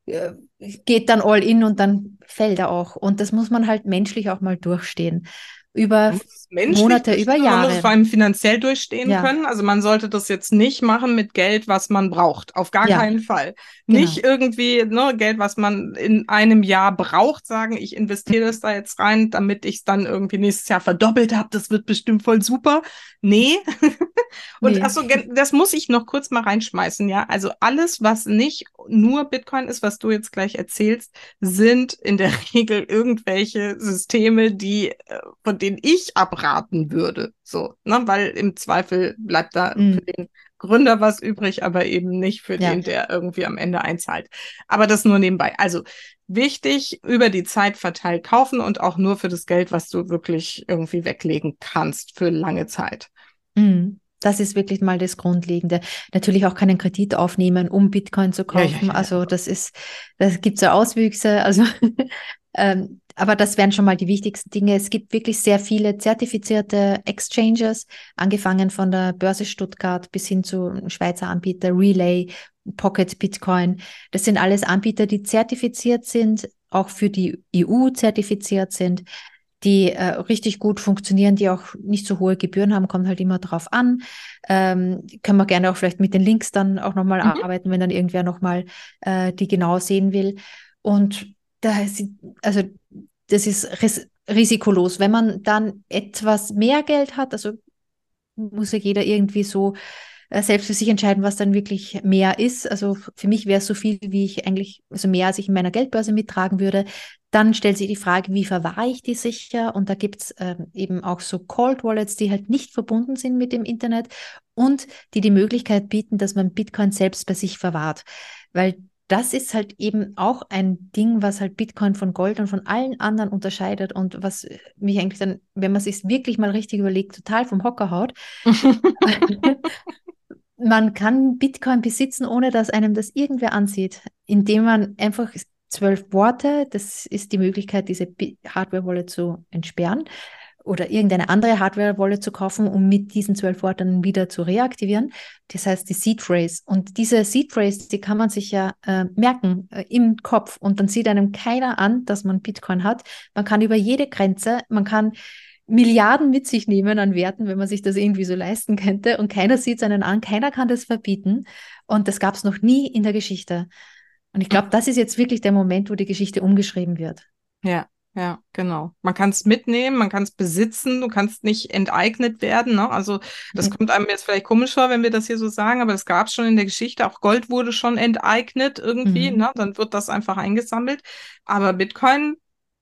äh, geht dann all in und dann fällt er auch. Und das muss man halt menschlich auch mal durchstehen über Monate, über Jahre. Man muss vor allem finanziell durchstehen ja. können. Also man sollte das jetzt nicht machen mit Geld, was man braucht. Auf gar ja. keinen Fall. Genau. Nicht irgendwie ne, Geld, was man in einem Jahr braucht, sagen, ich investiere das da jetzt rein, damit ich es dann irgendwie nächstes Jahr verdoppelt habe. Das wird bestimmt voll super. Nee. Und nee. achso, das muss ich noch kurz mal reinschmeißen, ja. Also alles, was nicht nur Bitcoin ist, was du jetzt gleich erzählst, sind in der Regel irgendwelche Systeme, die äh, von denen ich abraten würde. So, ne? Weil im Zweifel bleibt da mhm. für den Gründer was übrig, aber eben nicht für ja. den, der irgendwie am Ende einzahlt. Aber das nur nebenbei. Also wichtig, über die Zeit verteilt kaufen und auch nur für das Geld, was du wirklich irgendwie weglegen kannst für lange Zeit. Mhm. Das ist wirklich mal das Grundlegende. Natürlich auch keinen Kredit aufnehmen, um Bitcoin zu kaufen. Ja, ja, also das ist, das gibt so Auswüchse. Also ähm, aber das wären schon mal die wichtigsten Dinge. Es gibt wirklich sehr viele zertifizierte Exchanges, angefangen von der Börse Stuttgart bis hin zu Schweizer Anbieter Relay, Pocket Bitcoin. Das sind alles Anbieter, die zertifiziert sind, auch für die EU zertifiziert sind, die äh, richtig gut funktionieren, die auch nicht so hohe Gebühren haben, kommt halt immer drauf an. Ähm, können wir gerne auch vielleicht mit den Links dann auch nochmal mhm. arbeiten, wenn dann irgendwer nochmal äh, die genau sehen will. Und da ist, also das ist ris risikolos. Wenn man dann etwas mehr Geld hat, also muss ja jeder irgendwie so äh, selbst für sich entscheiden, was dann wirklich mehr ist. Also für mich wäre es so viel, wie ich eigentlich, also mehr als ich in meiner Geldbörse mittragen würde. Dann stellt sich die Frage, wie verwahre ich die sicher? Und da gibt es ähm, eben auch so Cold Wallets, die halt nicht verbunden sind mit dem Internet und die die Möglichkeit bieten, dass man Bitcoin selbst bei sich verwahrt. Weil das ist halt eben auch ein Ding, was halt Bitcoin von Gold und von allen anderen unterscheidet und was mich eigentlich dann, wenn man sich wirklich mal richtig überlegt, total vom Hocker haut. man kann Bitcoin besitzen, ohne dass einem das irgendwer ansieht, indem man einfach zwölf Worte, das ist die Möglichkeit, diese Hardware-Wallet zu entsperren, oder irgendeine andere Hardware-Wallet zu kaufen, um mit diesen zwölf Worten wieder zu reaktivieren. Das heißt die Seed Phrase. Und diese Seed Phrase, die kann man sich ja äh, merken äh, im Kopf und dann sieht einem keiner an, dass man Bitcoin hat. Man kann über jede Grenze, man kann Milliarden mit sich nehmen an Werten, wenn man sich das irgendwie so leisten könnte und keiner sieht es einen an, keiner kann das verbieten und das gab es noch nie in der Geschichte. Und ich glaube, das ist jetzt wirklich der Moment, wo die Geschichte umgeschrieben wird. Ja, ja, genau. Man kann es mitnehmen, man kann es besitzen, du kannst nicht enteignet werden. Ne? Also das mhm. kommt einem jetzt vielleicht komisch vor, wenn wir das hier so sagen, aber das gab es schon in der Geschichte. Auch Gold wurde schon enteignet irgendwie, mhm. ne? dann wird das einfach eingesammelt. Aber Bitcoin,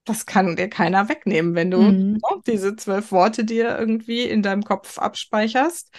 das kann dir keiner wegnehmen, wenn du mhm. ne, diese zwölf Worte dir irgendwie in deinem Kopf abspeicherst.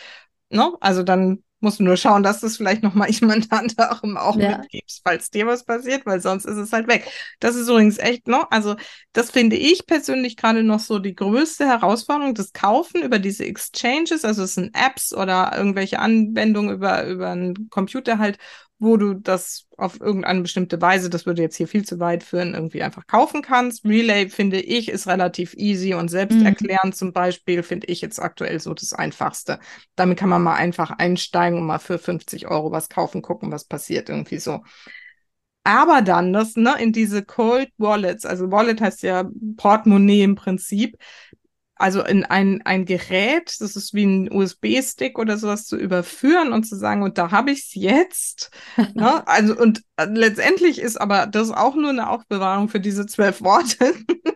Ne? Also dann Musst du nur schauen, dass du es vielleicht noch mal jemand anderem auch ja. mitgibst, falls dir was passiert, weil sonst ist es halt weg. Das ist übrigens echt, ne? Also, das finde ich persönlich gerade noch so die größte Herausforderung, das Kaufen über diese Exchanges, also es sind Apps oder irgendwelche Anwendungen über, über einen Computer halt wo du das auf irgendeine bestimmte Weise, das würde jetzt hier viel zu weit führen, irgendwie einfach kaufen kannst. Relay, finde ich, ist relativ easy und selbsterklärend mhm. zum Beispiel, finde ich jetzt aktuell so das Einfachste. Damit kann man mal einfach einsteigen und mal für 50 Euro was kaufen, gucken, was passiert, irgendwie so. Aber dann das, ne, in diese Cold Wallets, also Wallet heißt ja Portemonnaie im Prinzip, also in ein, ein Gerät, das ist wie ein USB-Stick oder sowas zu überführen und zu sagen, und da habe ich es jetzt. ne? Also, und äh, letztendlich ist aber das auch nur eine Aufbewahrung für diese zwölf Worte.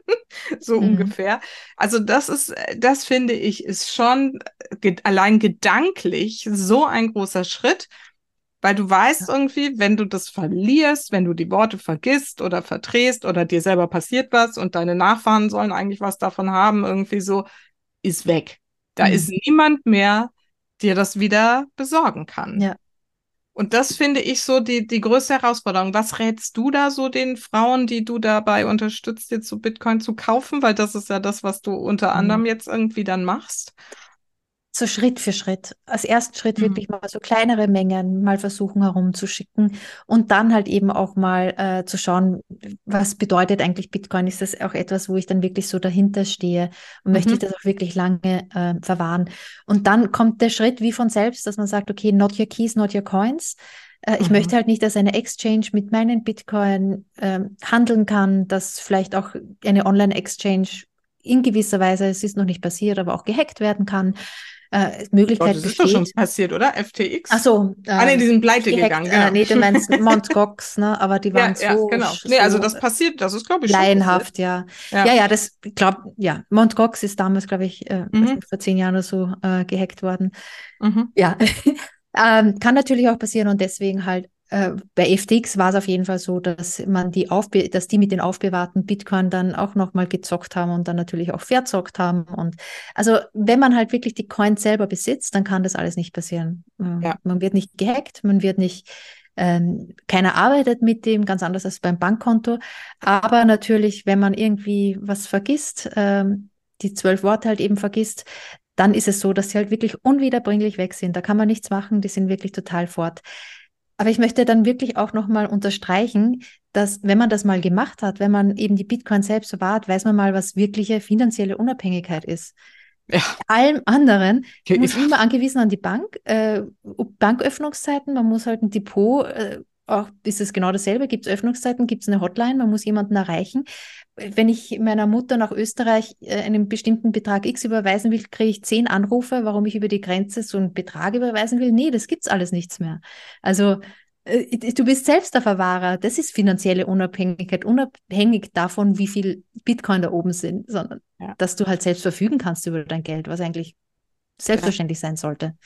so mhm. ungefähr. Also, das ist, das finde ich, ist schon ge allein gedanklich so ein großer Schritt. Weil du weißt irgendwie, wenn du das verlierst, wenn du die Worte vergisst oder verdrehst oder dir selber passiert was und deine Nachfahren sollen eigentlich was davon haben, irgendwie so, ist weg. Da mhm. ist niemand mehr, der das wieder besorgen kann. Ja. Und das finde ich so die, die größte Herausforderung. Was rätst du da so den Frauen, die du dabei unterstützt, jetzt so Bitcoin zu kaufen? Weil das ist ja das, was du unter mhm. anderem jetzt irgendwie dann machst so Schritt für Schritt. Als ersten Schritt mhm. wirklich mal so kleinere Mengen mal versuchen herumzuschicken und dann halt eben auch mal äh, zu schauen, was bedeutet eigentlich Bitcoin? Ist das auch etwas, wo ich dann wirklich so dahinter stehe und mhm. möchte ich das auch wirklich lange äh, verwahren? Und dann kommt der Schritt wie von selbst, dass man sagt, okay, not your keys, not your coins. Äh, ich mhm. möchte halt nicht, dass eine Exchange mit meinen Bitcoin äh, handeln kann, dass vielleicht auch eine Online-Exchange in gewisser Weise, es ist noch nicht passiert, aber auch gehackt werden kann äh, Möglichkeit oh, das besteht. ist doch schon passiert, oder? FTX? Ach so. Äh, ah, nee, die sind pleite gegangen, äh, genau. Äh, nee, du meinst Mt. Gox, ne? Aber die waren ja, so... Ja, genau. Nee, also das passiert, das ist, glaube ich, Laienhaft, ja. ja. Ja, ja, das, glaube ja. Mt. Gox ist damals, glaube ich, äh, mhm. vor zehn Jahren oder so äh, gehackt worden. Mhm. Ja. ähm, kann natürlich auch passieren und deswegen halt äh, bei FTX war es auf jeden Fall so, dass man die aufbe dass die mit den aufbewahrten Bitcoin dann auch nochmal gezockt haben und dann natürlich auch verzockt haben. Und also wenn man halt wirklich die Coins selber besitzt, dann kann das alles nicht passieren. Äh, ja. Man wird nicht gehackt, man wird nicht ähm, keiner arbeitet mit dem, ganz anders als beim Bankkonto. Aber natürlich, wenn man irgendwie was vergisst, ähm, die zwölf Worte halt eben vergisst, dann ist es so, dass sie halt wirklich unwiederbringlich weg sind. Da kann man nichts machen, die sind wirklich total fort. Aber ich möchte dann wirklich auch nochmal unterstreichen, dass wenn man das mal gemacht hat, wenn man eben die Bitcoin selbst verwahrt, weiß man mal, was wirkliche finanzielle Unabhängigkeit ist. Ja. Allem anderen okay. muss immer angewiesen an die Bank, äh, Banköffnungszeiten, man muss halt ein Depot, äh, auch ist es genau dasselbe, gibt es Öffnungszeiten, gibt es eine Hotline, man muss jemanden erreichen. Wenn ich meiner Mutter nach Österreich äh, einen bestimmten Betrag X überweisen will, kriege ich zehn Anrufe, warum ich über die Grenze so einen Betrag überweisen will. Nee, das gibt's alles nichts mehr. Also äh, du bist selbst der Verwahrer. Das ist finanzielle Unabhängigkeit, unabhängig davon, wie viel Bitcoin da oben sind, sondern ja. dass du halt selbst verfügen kannst über dein Geld, was eigentlich selbstverständlich ja. sein sollte.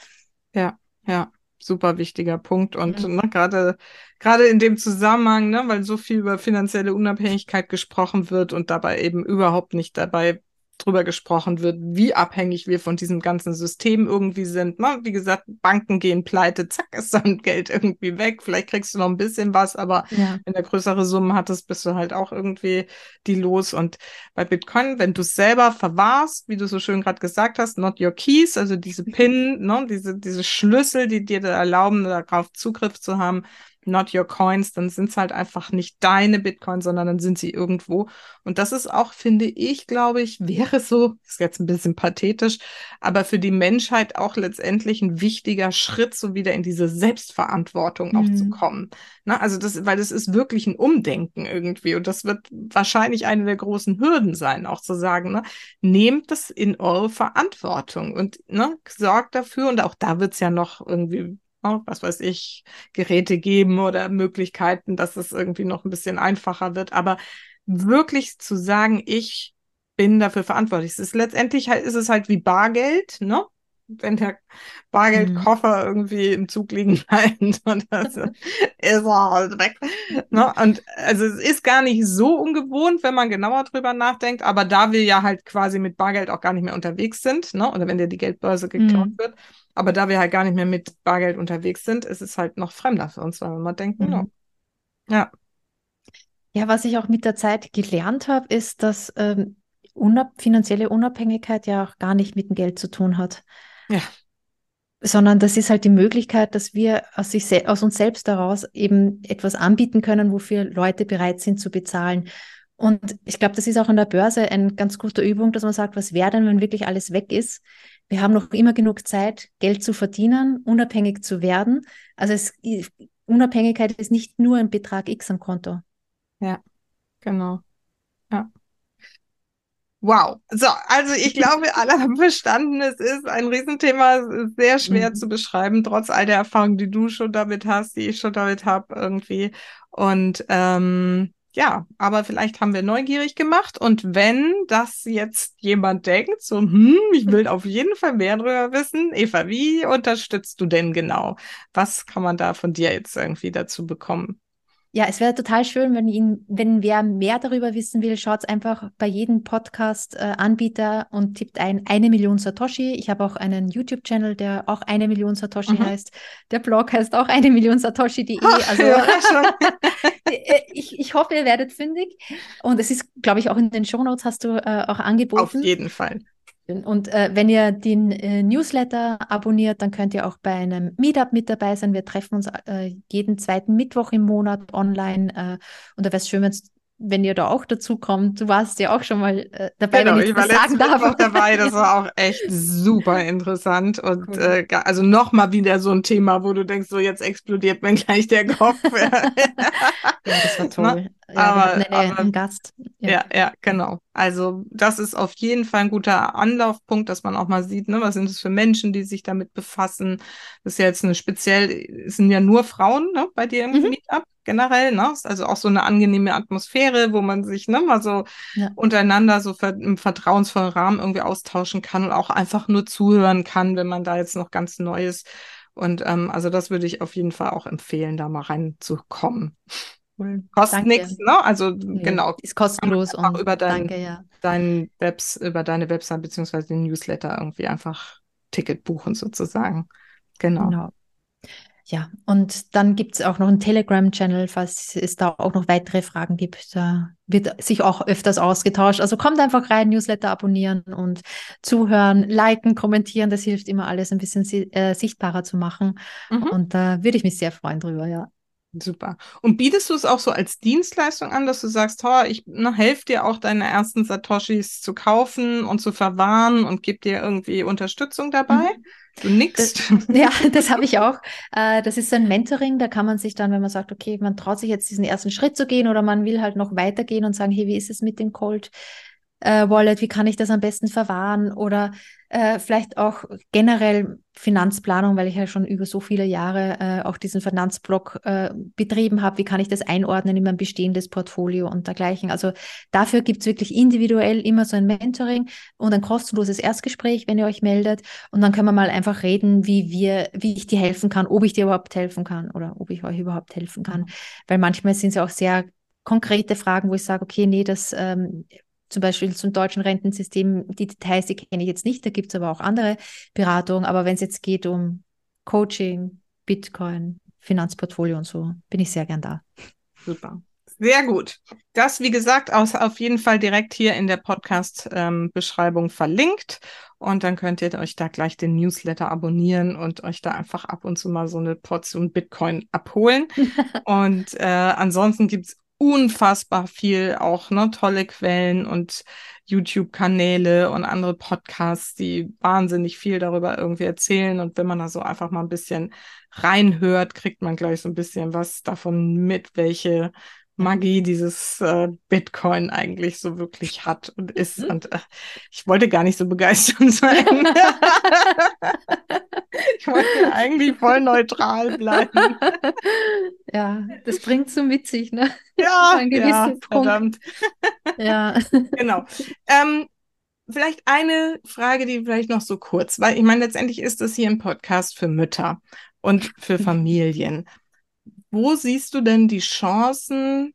Ja, ja super wichtiger Punkt. Und mhm. ne, gerade gerade in dem Zusammenhang, ne, weil so viel über finanzielle Unabhängigkeit gesprochen wird und dabei eben überhaupt nicht dabei drüber gesprochen wird, wie abhängig wir von diesem ganzen System irgendwie sind. Ne? Wie gesagt, Banken gehen pleite, zack, ist dann Geld irgendwie weg. Vielleicht kriegst du noch ein bisschen was, aber ja. wenn du größere Summen hattest, bist du halt auch irgendwie die los. Und bei Bitcoin, wenn du es selber verwahrst, wie du so schön gerade gesagt hast, not your keys, also diese PIN, ne? diese, diese Schlüssel, die dir da erlauben, darauf Zugriff zu haben, not your coins, dann sind es halt einfach nicht deine Bitcoin, sondern dann sind sie irgendwo. Und das ist auch, finde ich, glaube ich, wäre so, ist jetzt ein bisschen pathetisch, aber für die Menschheit auch letztendlich ein wichtiger Schritt, so wieder in diese Selbstverantwortung mhm. auch zu mhm. kommen. Na, also das, weil das ist wirklich ein Umdenken irgendwie. Und das wird wahrscheinlich eine der großen Hürden sein, auch zu sagen, ne, nehmt das in eure Verantwortung und ne, sorgt dafür. Und auch da wird es ja noch irgendwie was weiß ich, Geräte geben oder Möglichkeiten, dass es irgendwie noch ein bisschen einfacher wird. Aber wirklich zu sagen, ich bin dafür verantwortlich. Es ist letztendlich ist es halt wie Bargeld, ne? Wenn der Bargeldkoffer mhm. irgendwie im Zug liegen bleibt und das ist er halt weg. Ne? Und also es ist gar nicht so ungewohnt, wenn man genauer drüber nachdenkt, aber da wir ja halt quasi mit Bargeld auch gar nicht mehr unterwegs sind, ne? Oder wenn dir die Geldbörse geklaut mhm. wird, aber da wir halt gar nicht mehr mit Bargeld unterwegs sind, ist es halt noch fremder für uns, weil wir mal denken, mhm. no. ja. Ja, was ich auch mit der Zeit gelernt habe, ist, dass ähm, unab finanzielle Unabhängigkeit ja auch gar nicht mit dem Geld zu tun hat. Ja. Sondern das ist halt die Möglichkeit, dass wir aus, sich aus uns selbst daraus eben etwas anbieten können, wofür Leute bereit sind zu bezahlen. Und ich glaube, das ist auch an der Börse eine ganz gute Übung, dass man sagt, was wäre denn, wenn wirklich alles weg ist? Wir haben noch immer genug Zeit, Geld zu verdienen, unabhängig zu werden. Also es, Unabhängigkeit ist nicht nur ein Betrag X am Konto. Ja, genau. Ja. Wow. So, also ich glaube, alle haben verstanden, es ist ein Riesenthema, es ist sehr schwer mhm. zu beschreiben, trotz all der Erfahrung, die du schon damit hast, die ich schon damit habe irgendwie. Und ähm, ja, aber vielleicht haben wir neugierig gemacht und wenn das jetzt jemand denkt, so, hm, ich will auf jeden Fall mehr darüber wissen, Eva, wie unterstützt du denn genau? Was kann man da von dir jetzt irgendwie dazu bekommen? Ja, es wäre total schön, wenn ihn, wenn wer mehr darüber wissen will, schaut einfach bei jedem Podcast-Anbieter äh, und tippt ein eine Million Satoshi. Ich habe auch einen YouTube-Channel, der auch eine Million Satoshi mhm. heißt. Der Blog heißt auch eine Million Satoshi.de. Also äh, ich, ich hoffe, ihr werdet fündig. Und es ist, glaube ich, auch in den Shownotes hast du äh, auch angeboten. Auf jeden Fall. Und äh, wenn ihr den äh, Newsletter abonniert, dann könnt ihr auch bei einem Meetup mit dabei sein. Wir treffen uns äh, jeden zweiten Mittwoch im Monat online. Äh, und da wäre es schön, wenn ihr da auch dazu kommt. Du warst ja auch schon mal äh, dabei, genau, wenn ich, ich war das sagen darf. Mittwoch dabei. Das war auch echt super interessant. Und cool. Äh, also nochmal wieder so ein Thema, wo du denkst, so jetzt explodiert mir gleich der Kopf. ja, das war toll. Ja, aber, eine, aber, einen Gast. Ja. ja, ja, genau. Also das ist auf jeden Fall ein guter Anlaufpunkt, dass man auch mal sieht, ne, was sind es für Menschen, die sich damit befassen. Das ist ja jetzt eine speziell, es sind ja nur Frauen ne, bei dir im mhm. Meetup generell, ne? Ist also auch so eine angenehme Atmosphäre, wo man sich ne, mal so ja. untereinander so ver im vertrauensvollen Rahmen irgendwie austauschen kann und auch einfach nur zuhören kann, wenn man da jetzt noch ganz neu ist. Und ähm, also das würde ich auf jeden Fall auch empfehlen, da mal reinzukommen. Cool. Kostet nichts, ne? Also nee, genau. Ist kostenlos und über dein, danke, ja. dein Webs, über deine Website beziehungsweise den Newsletter irgendwie einfach Ticket buchen sozusagen. Genau. genau. Ja, und dann gibt es auch noch einen Telegram-Channel, falls es da auch noch weitere Fragen gibt. Da wird sich auch öfters ausgetauscht. Also kommt einfach rein, Newsletter abonnieren und zuhören, liken, kommentieren. Das hilft immer alles ein bisschen äh, sichtbarer zu machen. Mhm. Und da würde ich mich sehr freuen drüber, ja. Super. Und bietest du es auch so als Dienstleistung an, dass du sagst, oh, ich ne, helfe dir auch deine ersten Satoshis zu kaufen und zu verwahren und gebe dir irgendwie Unterstützung dabei? Mhm. Du nix. ja, das habe ich auch. Äh, das ist so ein Mentoring, da kann man sich dann, wenn man sagt, okay, man traut sich jetzt diesen ersten Schritt zu gehen oder man will halt noch weitergehen und sagen, hey, wie ist es mit dem Cold äh, Wallet? Wie kann ich das am besten verwahren? Oder äh, vielleicht auch generell Finanzplanung, weil ich ja schon über so viele Jahre äh, auch diesen Finanzblock äh, betrieben habe. Wie kann ich das einordnen in mein bestehendes Portfolio und dergleichen? Also dafür gibt es wirklich individuell immer so ein Mentoring und ein kostenloses Erstgespräch, wenn ihr euch meldet. Und dann können wir mal einfach reden, wie wir, wie ich dir helfen kann, ob ich dir überhaupt helfen kann oder ob ich euch überhaupt helfen kann. Mhm. Weil manchmal sind es ja auch sehr konkrete Fragen, wo ich sage, okay, nee, das ähm, zum Beispiel zum deutschen Rentensystem, die Details, die kenne ich jetzt nicht, da gibt es aber auch andere Beratungen. Aber wenn es jetzt geht um Coaching, Bitcoin, Finanzportfolio und so, bin ich sehr gern da. Super. Sehr gut. Das, wie gesagt, aus, auf jeden Fall direkt hier in der Podcast-Beschreibung ähm, verlinkt. Und dann könnt ihr euch da gleich den Newsletter abonnieren und euch da einfach ab und zu mal so eine Portion Bitcoin abholen. und äh, ansonsten gibt es unfassbar viel auch, ne, tolle Quellen und YouTube-Kanäle und andere Podcasts, die wahnsinnig viel darüber irgendwie erzählen. Und wenn man da so einfach mal ein bisschen reinhört, kriegt man gleich so ein bisschen was davon mit, welche Magie dieses äh, Bitcoin eigentlich so wirklich hat und ist. Mhm. Und äh, ich wollte gar nicht so begeistert sein. ich wollte eigentlich voll neutral bleiben. Ja, das bringt so mit sich, ne? Ja, ja verdammt. Ja. genau. Ähm, vielleicht eine Frage, die vielleicht noch so kurz, weil ich meine, letztendlich ist das hier ein Podcast für Mütter und für. Familien. Wo siehst du denn die Chancen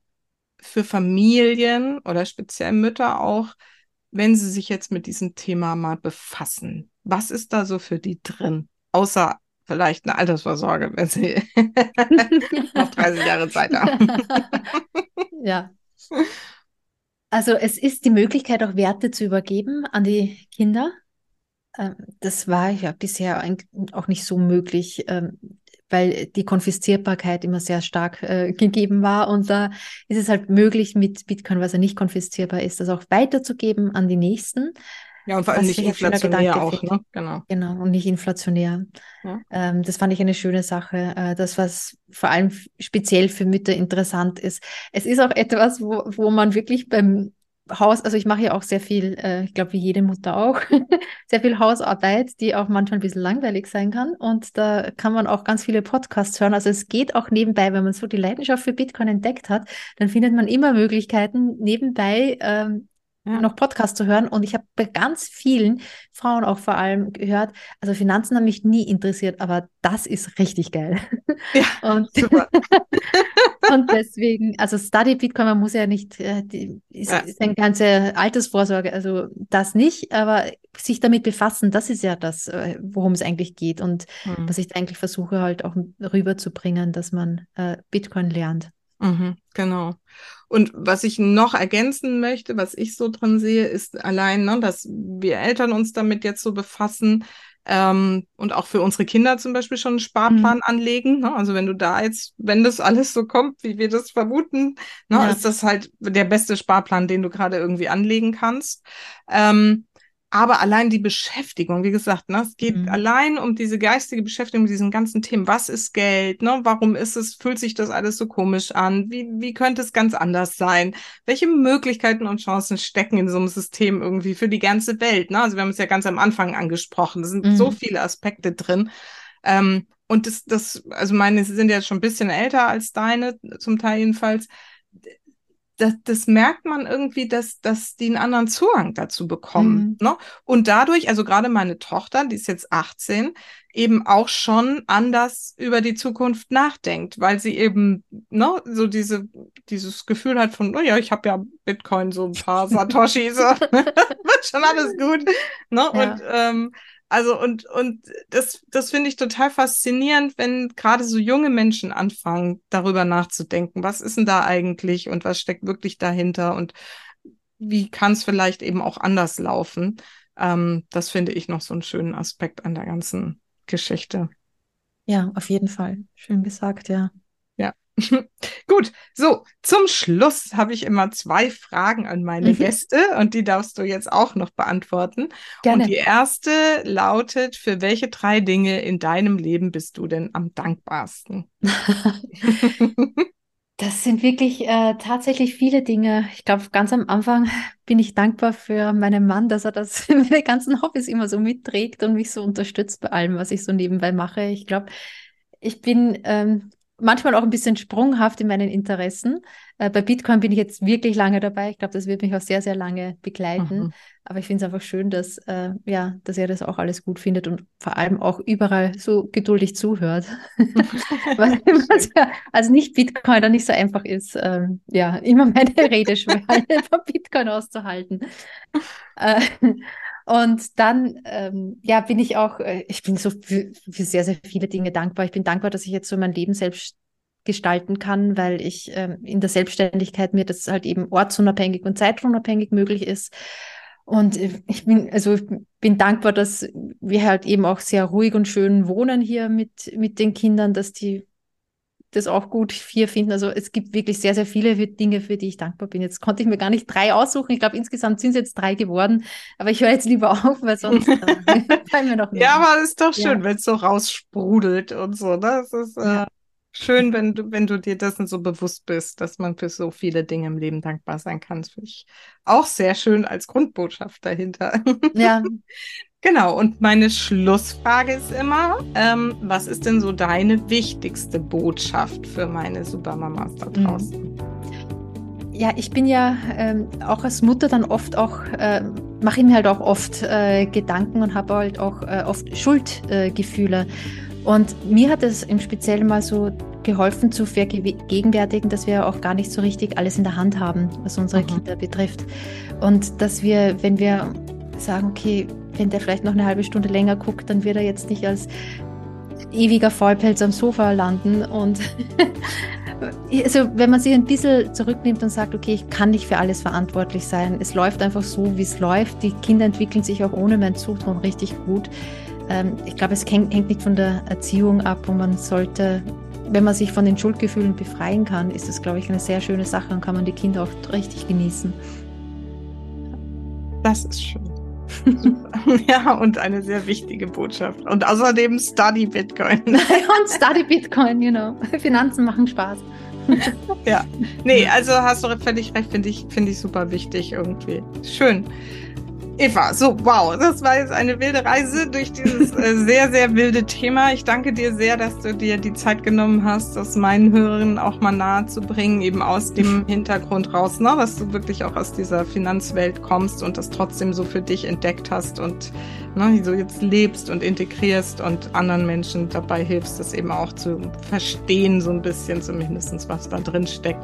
für Familien oder speziell Mütter auch, wenn sie sich jetzt mit diesem Thema mal befassen? Was ist da so für die drin? Außer vielleicht eine Altersvorsorge, wenn sie noch 30 Jahre Zeit haben. ja. Also es ist die Möglichkeit, auch Werte zu übergeben an die Kinder. Ähm, das war ja bisher auch nicht so möglich. Weil die Konfiszierbarkeit immer sehr stark äh, gegeben war. Und da ist es halt möglich, mit Bitcoin, was ja nicht konfiszierbar ist, das auch weiterzugeben an die Nächsten. Ja, und vor allem nicht inflationär auch, ne? Genau. Genau, und nicht inflationär. Ja. Ähm, das fand ich eine schöne Sache. Äh, das, was vor allem speziell für Mütter interessant ist. Es ist auch etwas, wo, wo man wirklich beim Haus, also ich mache ja auch sehr viel, äh, ich glaube wie jede Mutter auch, sehr viel Hausarbeit, die auch manchmal ein bisschen langweilig sein kann. Und da kann man auch ganz viele Podcasts hören. Also es geht auch nebenbei, wenn man so die Leidenschaft für Bitcoin entdeckt hat, dann findet man immer Möglichkeiten, nebenbei ähm, ja. noch Podcasts zu hören. Und ich habe bei ganz vielen Frauen auch vor allem gehört, also Finanzen haben mich nie interessiert, aber das ist richtig geil. Ja, und super. und deswegen, also Study Bitcoin, man muss ja nicht, äh, die, ist, ja. ist eine ganze Altersvorsorge, also das nicht, aber sich damit befassen, das ist ja das, äh, worum es eigentlich geht und mhm. was ich eigentlich versuche halt auch rüberzubringen, dass man äh, Bitcoin lernt. Mhm, genau. Und was ich noch ergänzen möchte, was ich so drin sehe, ist allein, ne, dass wir Eltern uns damit jetzt so befassen, ähm, und auch für unsere Kinder zum Beispiel schon einen Sparplan mhm. anlegen. Ne? Also wenn du da jetzt, wenn das alles so kommt, wie wir das vermuten, ne, ja. ist das halt der beste Sparplan, den du gerade irgendwie anlegen kannst. Ähm, aber allein die Beschäftigung, wie gesagt, ne, es geht mhm. allein um diese geistige Beschäftigung mit diesen ganzen Themen. Was ist Geld? Ne? Warum ist es, fühlt sich das alles so komisch an? Wie, wie könnte es ganz anders sein? Welche Möglichkeiten und Chancen stecken in so einem System irgendwie für die ganze Welt? Ne? Also wir haben es ja ganz am Anfang angesprochen. Da sind mhm. so viele Aspekte drin. Ähm, und das, das, also meine sind ja schon ein bisschen älter als deine, zum Teil jedenfalls das, das merkt man irgendwie, dass, dass die einen anderen Zugang dazu bekommen. Mhm. Ne? Und dadurch, also gerade meine Tochter, die ist jetzt 18, eben auch schon anders über die Zukunft nachdenkt, weil sie eben ne, so diese, dieses Gefühl hat von, oh ja, ich habe ja Bitcoin, so ein paar Satoshi, so wird schon alles gut. Ne? Ja. Und ähm, also und, und das, das finde ich total faszinierend, wenn gerade so junge Menschen anfangen, darüber nachzudenken, was ist denn da eigentlich und was steckt wirklich dahinter und wie kann es vielleicht eben auch anders laufen. Ähm, das finde ich noch so einen schönen Aspekt an der ganzen Geschichte. Ja, auf jeden Fall. Schön gesagt, ja. Gut, so zum Schluss habe ich immer zwei Fragen an meine mhm. Gäste und die darfst du jetzt auch noch beantworten. Gerne. Und die erste lautet: Für welche drei Dinge in deinem Leben bist du denn am dankbarsten? Das sind wirklich äh, tatsächlich viele Dinge. Ich glaube, ganz am Anfang bin ich dankbar für meinen Mann, dass er das meine ganzen Hobbys immer so mitträgt und mich so unterstützt bei allem, was ich so nebenbei mache. Ich glaube, ich bin ähm, manchmal auch ein bisschen sprunghaft in meinen Interessen. Äh, bei Bitcoin bin ich jetzt wirklich lange dabei. Ich glaube, das wird mich auch sehr, sehr lange begleiten. Mhm. Aber ich finde es einfach schön, dass, äh, ja, dass er das auch alles gut findet und vor allem auch überall so geduldig zuhört. was, was ja als Nicht-Bitcoiner nicht so einfach ist, äh, ja, immer meine Rede schwer von Bitcoin auszuhalten. Äh, und dann, ähm, ja, bin ich auch, äh, ich bin so für, für, sehr, sehr viele Dinge dankbar. Ich bin dankbar, dass ich jetzt so mein Leben selbst gestalten kann, weil ich ähm, in der Selbstständigkeit mir das halt eben ortsunabhängig und zeitunabhängig möglich ist. Und äh, ich bin, also ich bin dankbar, dass wir halt eben auch sehr ruhig und schön wohnen hier mit, mit den Kindern, dass die das auch gut hier finden. Also es gibt wirklich sehr, sehr viele Dinge, für die ich dankbar bin. Jetzt konnte ich mir gar nicht drei aussuchen. Ich glaube, insgesamt sind es jetzt drei geworden. Aber ich höre jetzt lieber auf, weil sonst äh, fallen mir noch mehr. Ja, aber es ist doch schön, ja. wenn es so raussprudelt und so. Ne? Das ist äh, schön, wenn du, wenn du dir dessen so bewusst bist, dass man für so viele Dinge im Leben dankbar sein kann. Das finde ich auch sehr schön als Grundbotschaft dahinter. Ja. Genau, und meine Schlussfrage ist immer, ähm, was ist denn so deine wichtigste Botschaft für meine Supermamas da mhm. draußen? Ja, ich bin ja ähm, auch als Mutter dann oft auch, äh, mache ich mir halt auch oft äh, Gedanken und habe halt auch äh, oft Schuldgefühle. und mir hat es im Speziellen mal so geholfen zu vergegenwärtigen, dass wir auch gar nicht so richtig alles in der Hand haben, was unsere mhm. Kinder betrifft. Und dass wir, wenn wir sagen, okay, wenn der vielleicht noch eine halbe Stunde länger guckt, dann wird er jetzt nicht als ewiger Vollpelz am Sofa landen. Und also, wenn man sich ein bisschen zurücknimmt und sagt, okay, ich kann nicht für alles verantwortlich sein, es läuft einfach so, wie es läuft. Die Kinder entwickeln sich auch ohne mein Zutun richtig gut. Ähm, ich glaube, es hängt nicht von der Erziehung ab und man sollte wenn man sich von den Schuldgefühlen befreien kann, ist das, glaube ich, eine sehr schöne Sache und kann man die Kinder auch richtig genießen. Das ist schön. ja, und eine sehr wichtige Botschaft. Und außerdem Study Bitcoin. und Study Bitcoin, genau. Finanzen machen Spaß. ja, nee, also hast du völlig recht, finde ich, finde ich super wichtig irgendwie. Schön. Eva, so wow, das war jetzt eine wilde Reise durch dieses äh, sehr, sehr wilde Thema. Ich danke dir sehr, dass du dir die Zeit genommen hast, das meinen Hörerinnen auch mal nahe zu bringen, eben aus dem Hintergrund raus, ne? dass du wirklich auch aus dieser Finanzwelt kommst und das trotzdem so für dich entdeckt hast und ne, so jetzt lebst und integrierst und anderen Menschen dabei hilfst, das eben auch zu verstehen, so ein bisschen zumindest, was da drin steckt.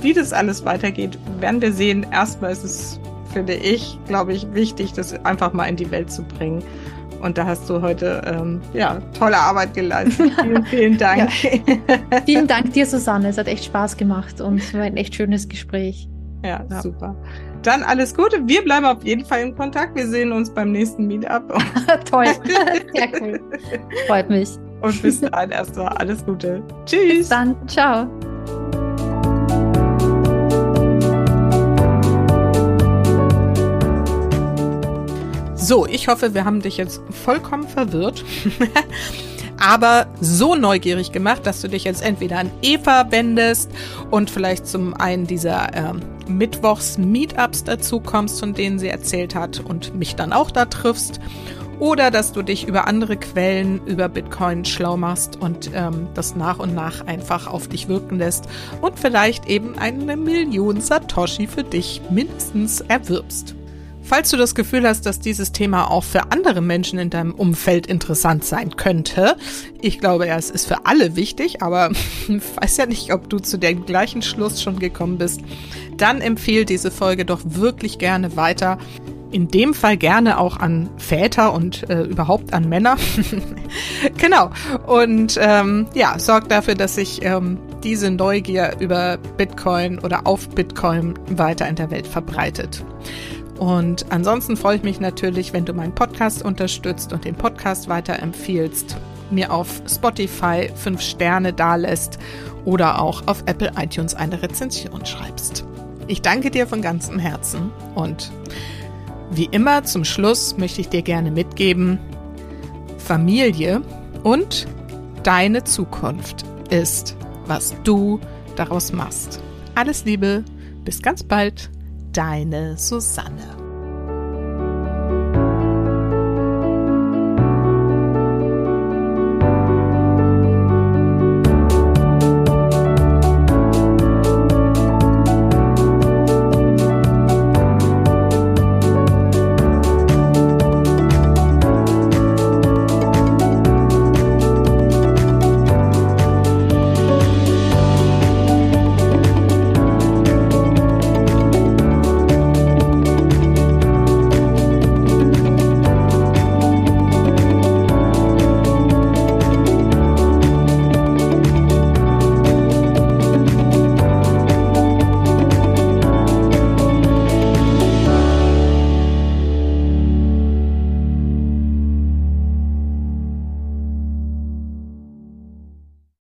Wie das alles weitergeht, werden wir sehen. Erstmal ist es, finde ich, glaube ich, wichtig, das einfach mal in die Welt zu bringen. Und da hast du heute ähm, ja, tolle Arbeit geleistet. Vielen, vielen Dank. Ja. Vielen Dank dir, Susanne. Es hat echt Spaß gemacht und war ein echt schönes Gespräch. Ja, ja, super. Dann alles Gute. Wir bleiben auf jeden Fall in Kontakt. Wir sehen uns beim nächsten Meetup. Toll. Sehr cool. Freut mich. Und bis dann erstmal alles Gute. Tschüss. Bis dann. Ciao. So, ich hoffe, wir haben dich jetzt vollkommen verwirrt. aber so neugierig gemacht, dass du dich jetzt entweder an Eva wendest und vielleicht zum einen dieser ähm, Mittwochs-Meetups dazu kommst, von denen sie erzählt hat und mich dann auch da triffst. Oder dass du dich über andere Quellen über Bitcoin schlau machst und ähm, das nach und nach einfach auf dich wirken lässt und vielleicht eben eine Million Satoshi für dich mindestens erwirbst. Falls du das Gefühl hast, dass dieses Thema auch für andere Menschen in deinem Umfeld interessant sein könnte, ich glaube, ja, es ist für alle wichtig, aber ich weiß ja nicht, ob du zu dem gleichen Schluss schon gekommen bist, dann empfehle diese Folge doch wirklich gerne weiter. In dem Fall gerne auch an Väter und äh, überhaupt an Männer. genau. Und ähm, ja, sorgt dafür, dass sich ähm, diese Neugier über Bitcoin oder auf Bitcoin weiter in der Welt verbreitet. Und ansonsten freue ich mich natürlich, wenn du meinen Podcast unterstützt und den Podcast weiterempfiehlst, mir auf Spotify fünf Sterne dalässt oder auch auf Apple iTunes eine Rezension schreibst. Ich danke dir von ganzem Herzen und wie immer zum Schluss möchte ich dir gerne mitgeben, Familie und deine Zukunft ist, was du daraus machst. Alles Liebe, bis ganz bald. Deine Susanne.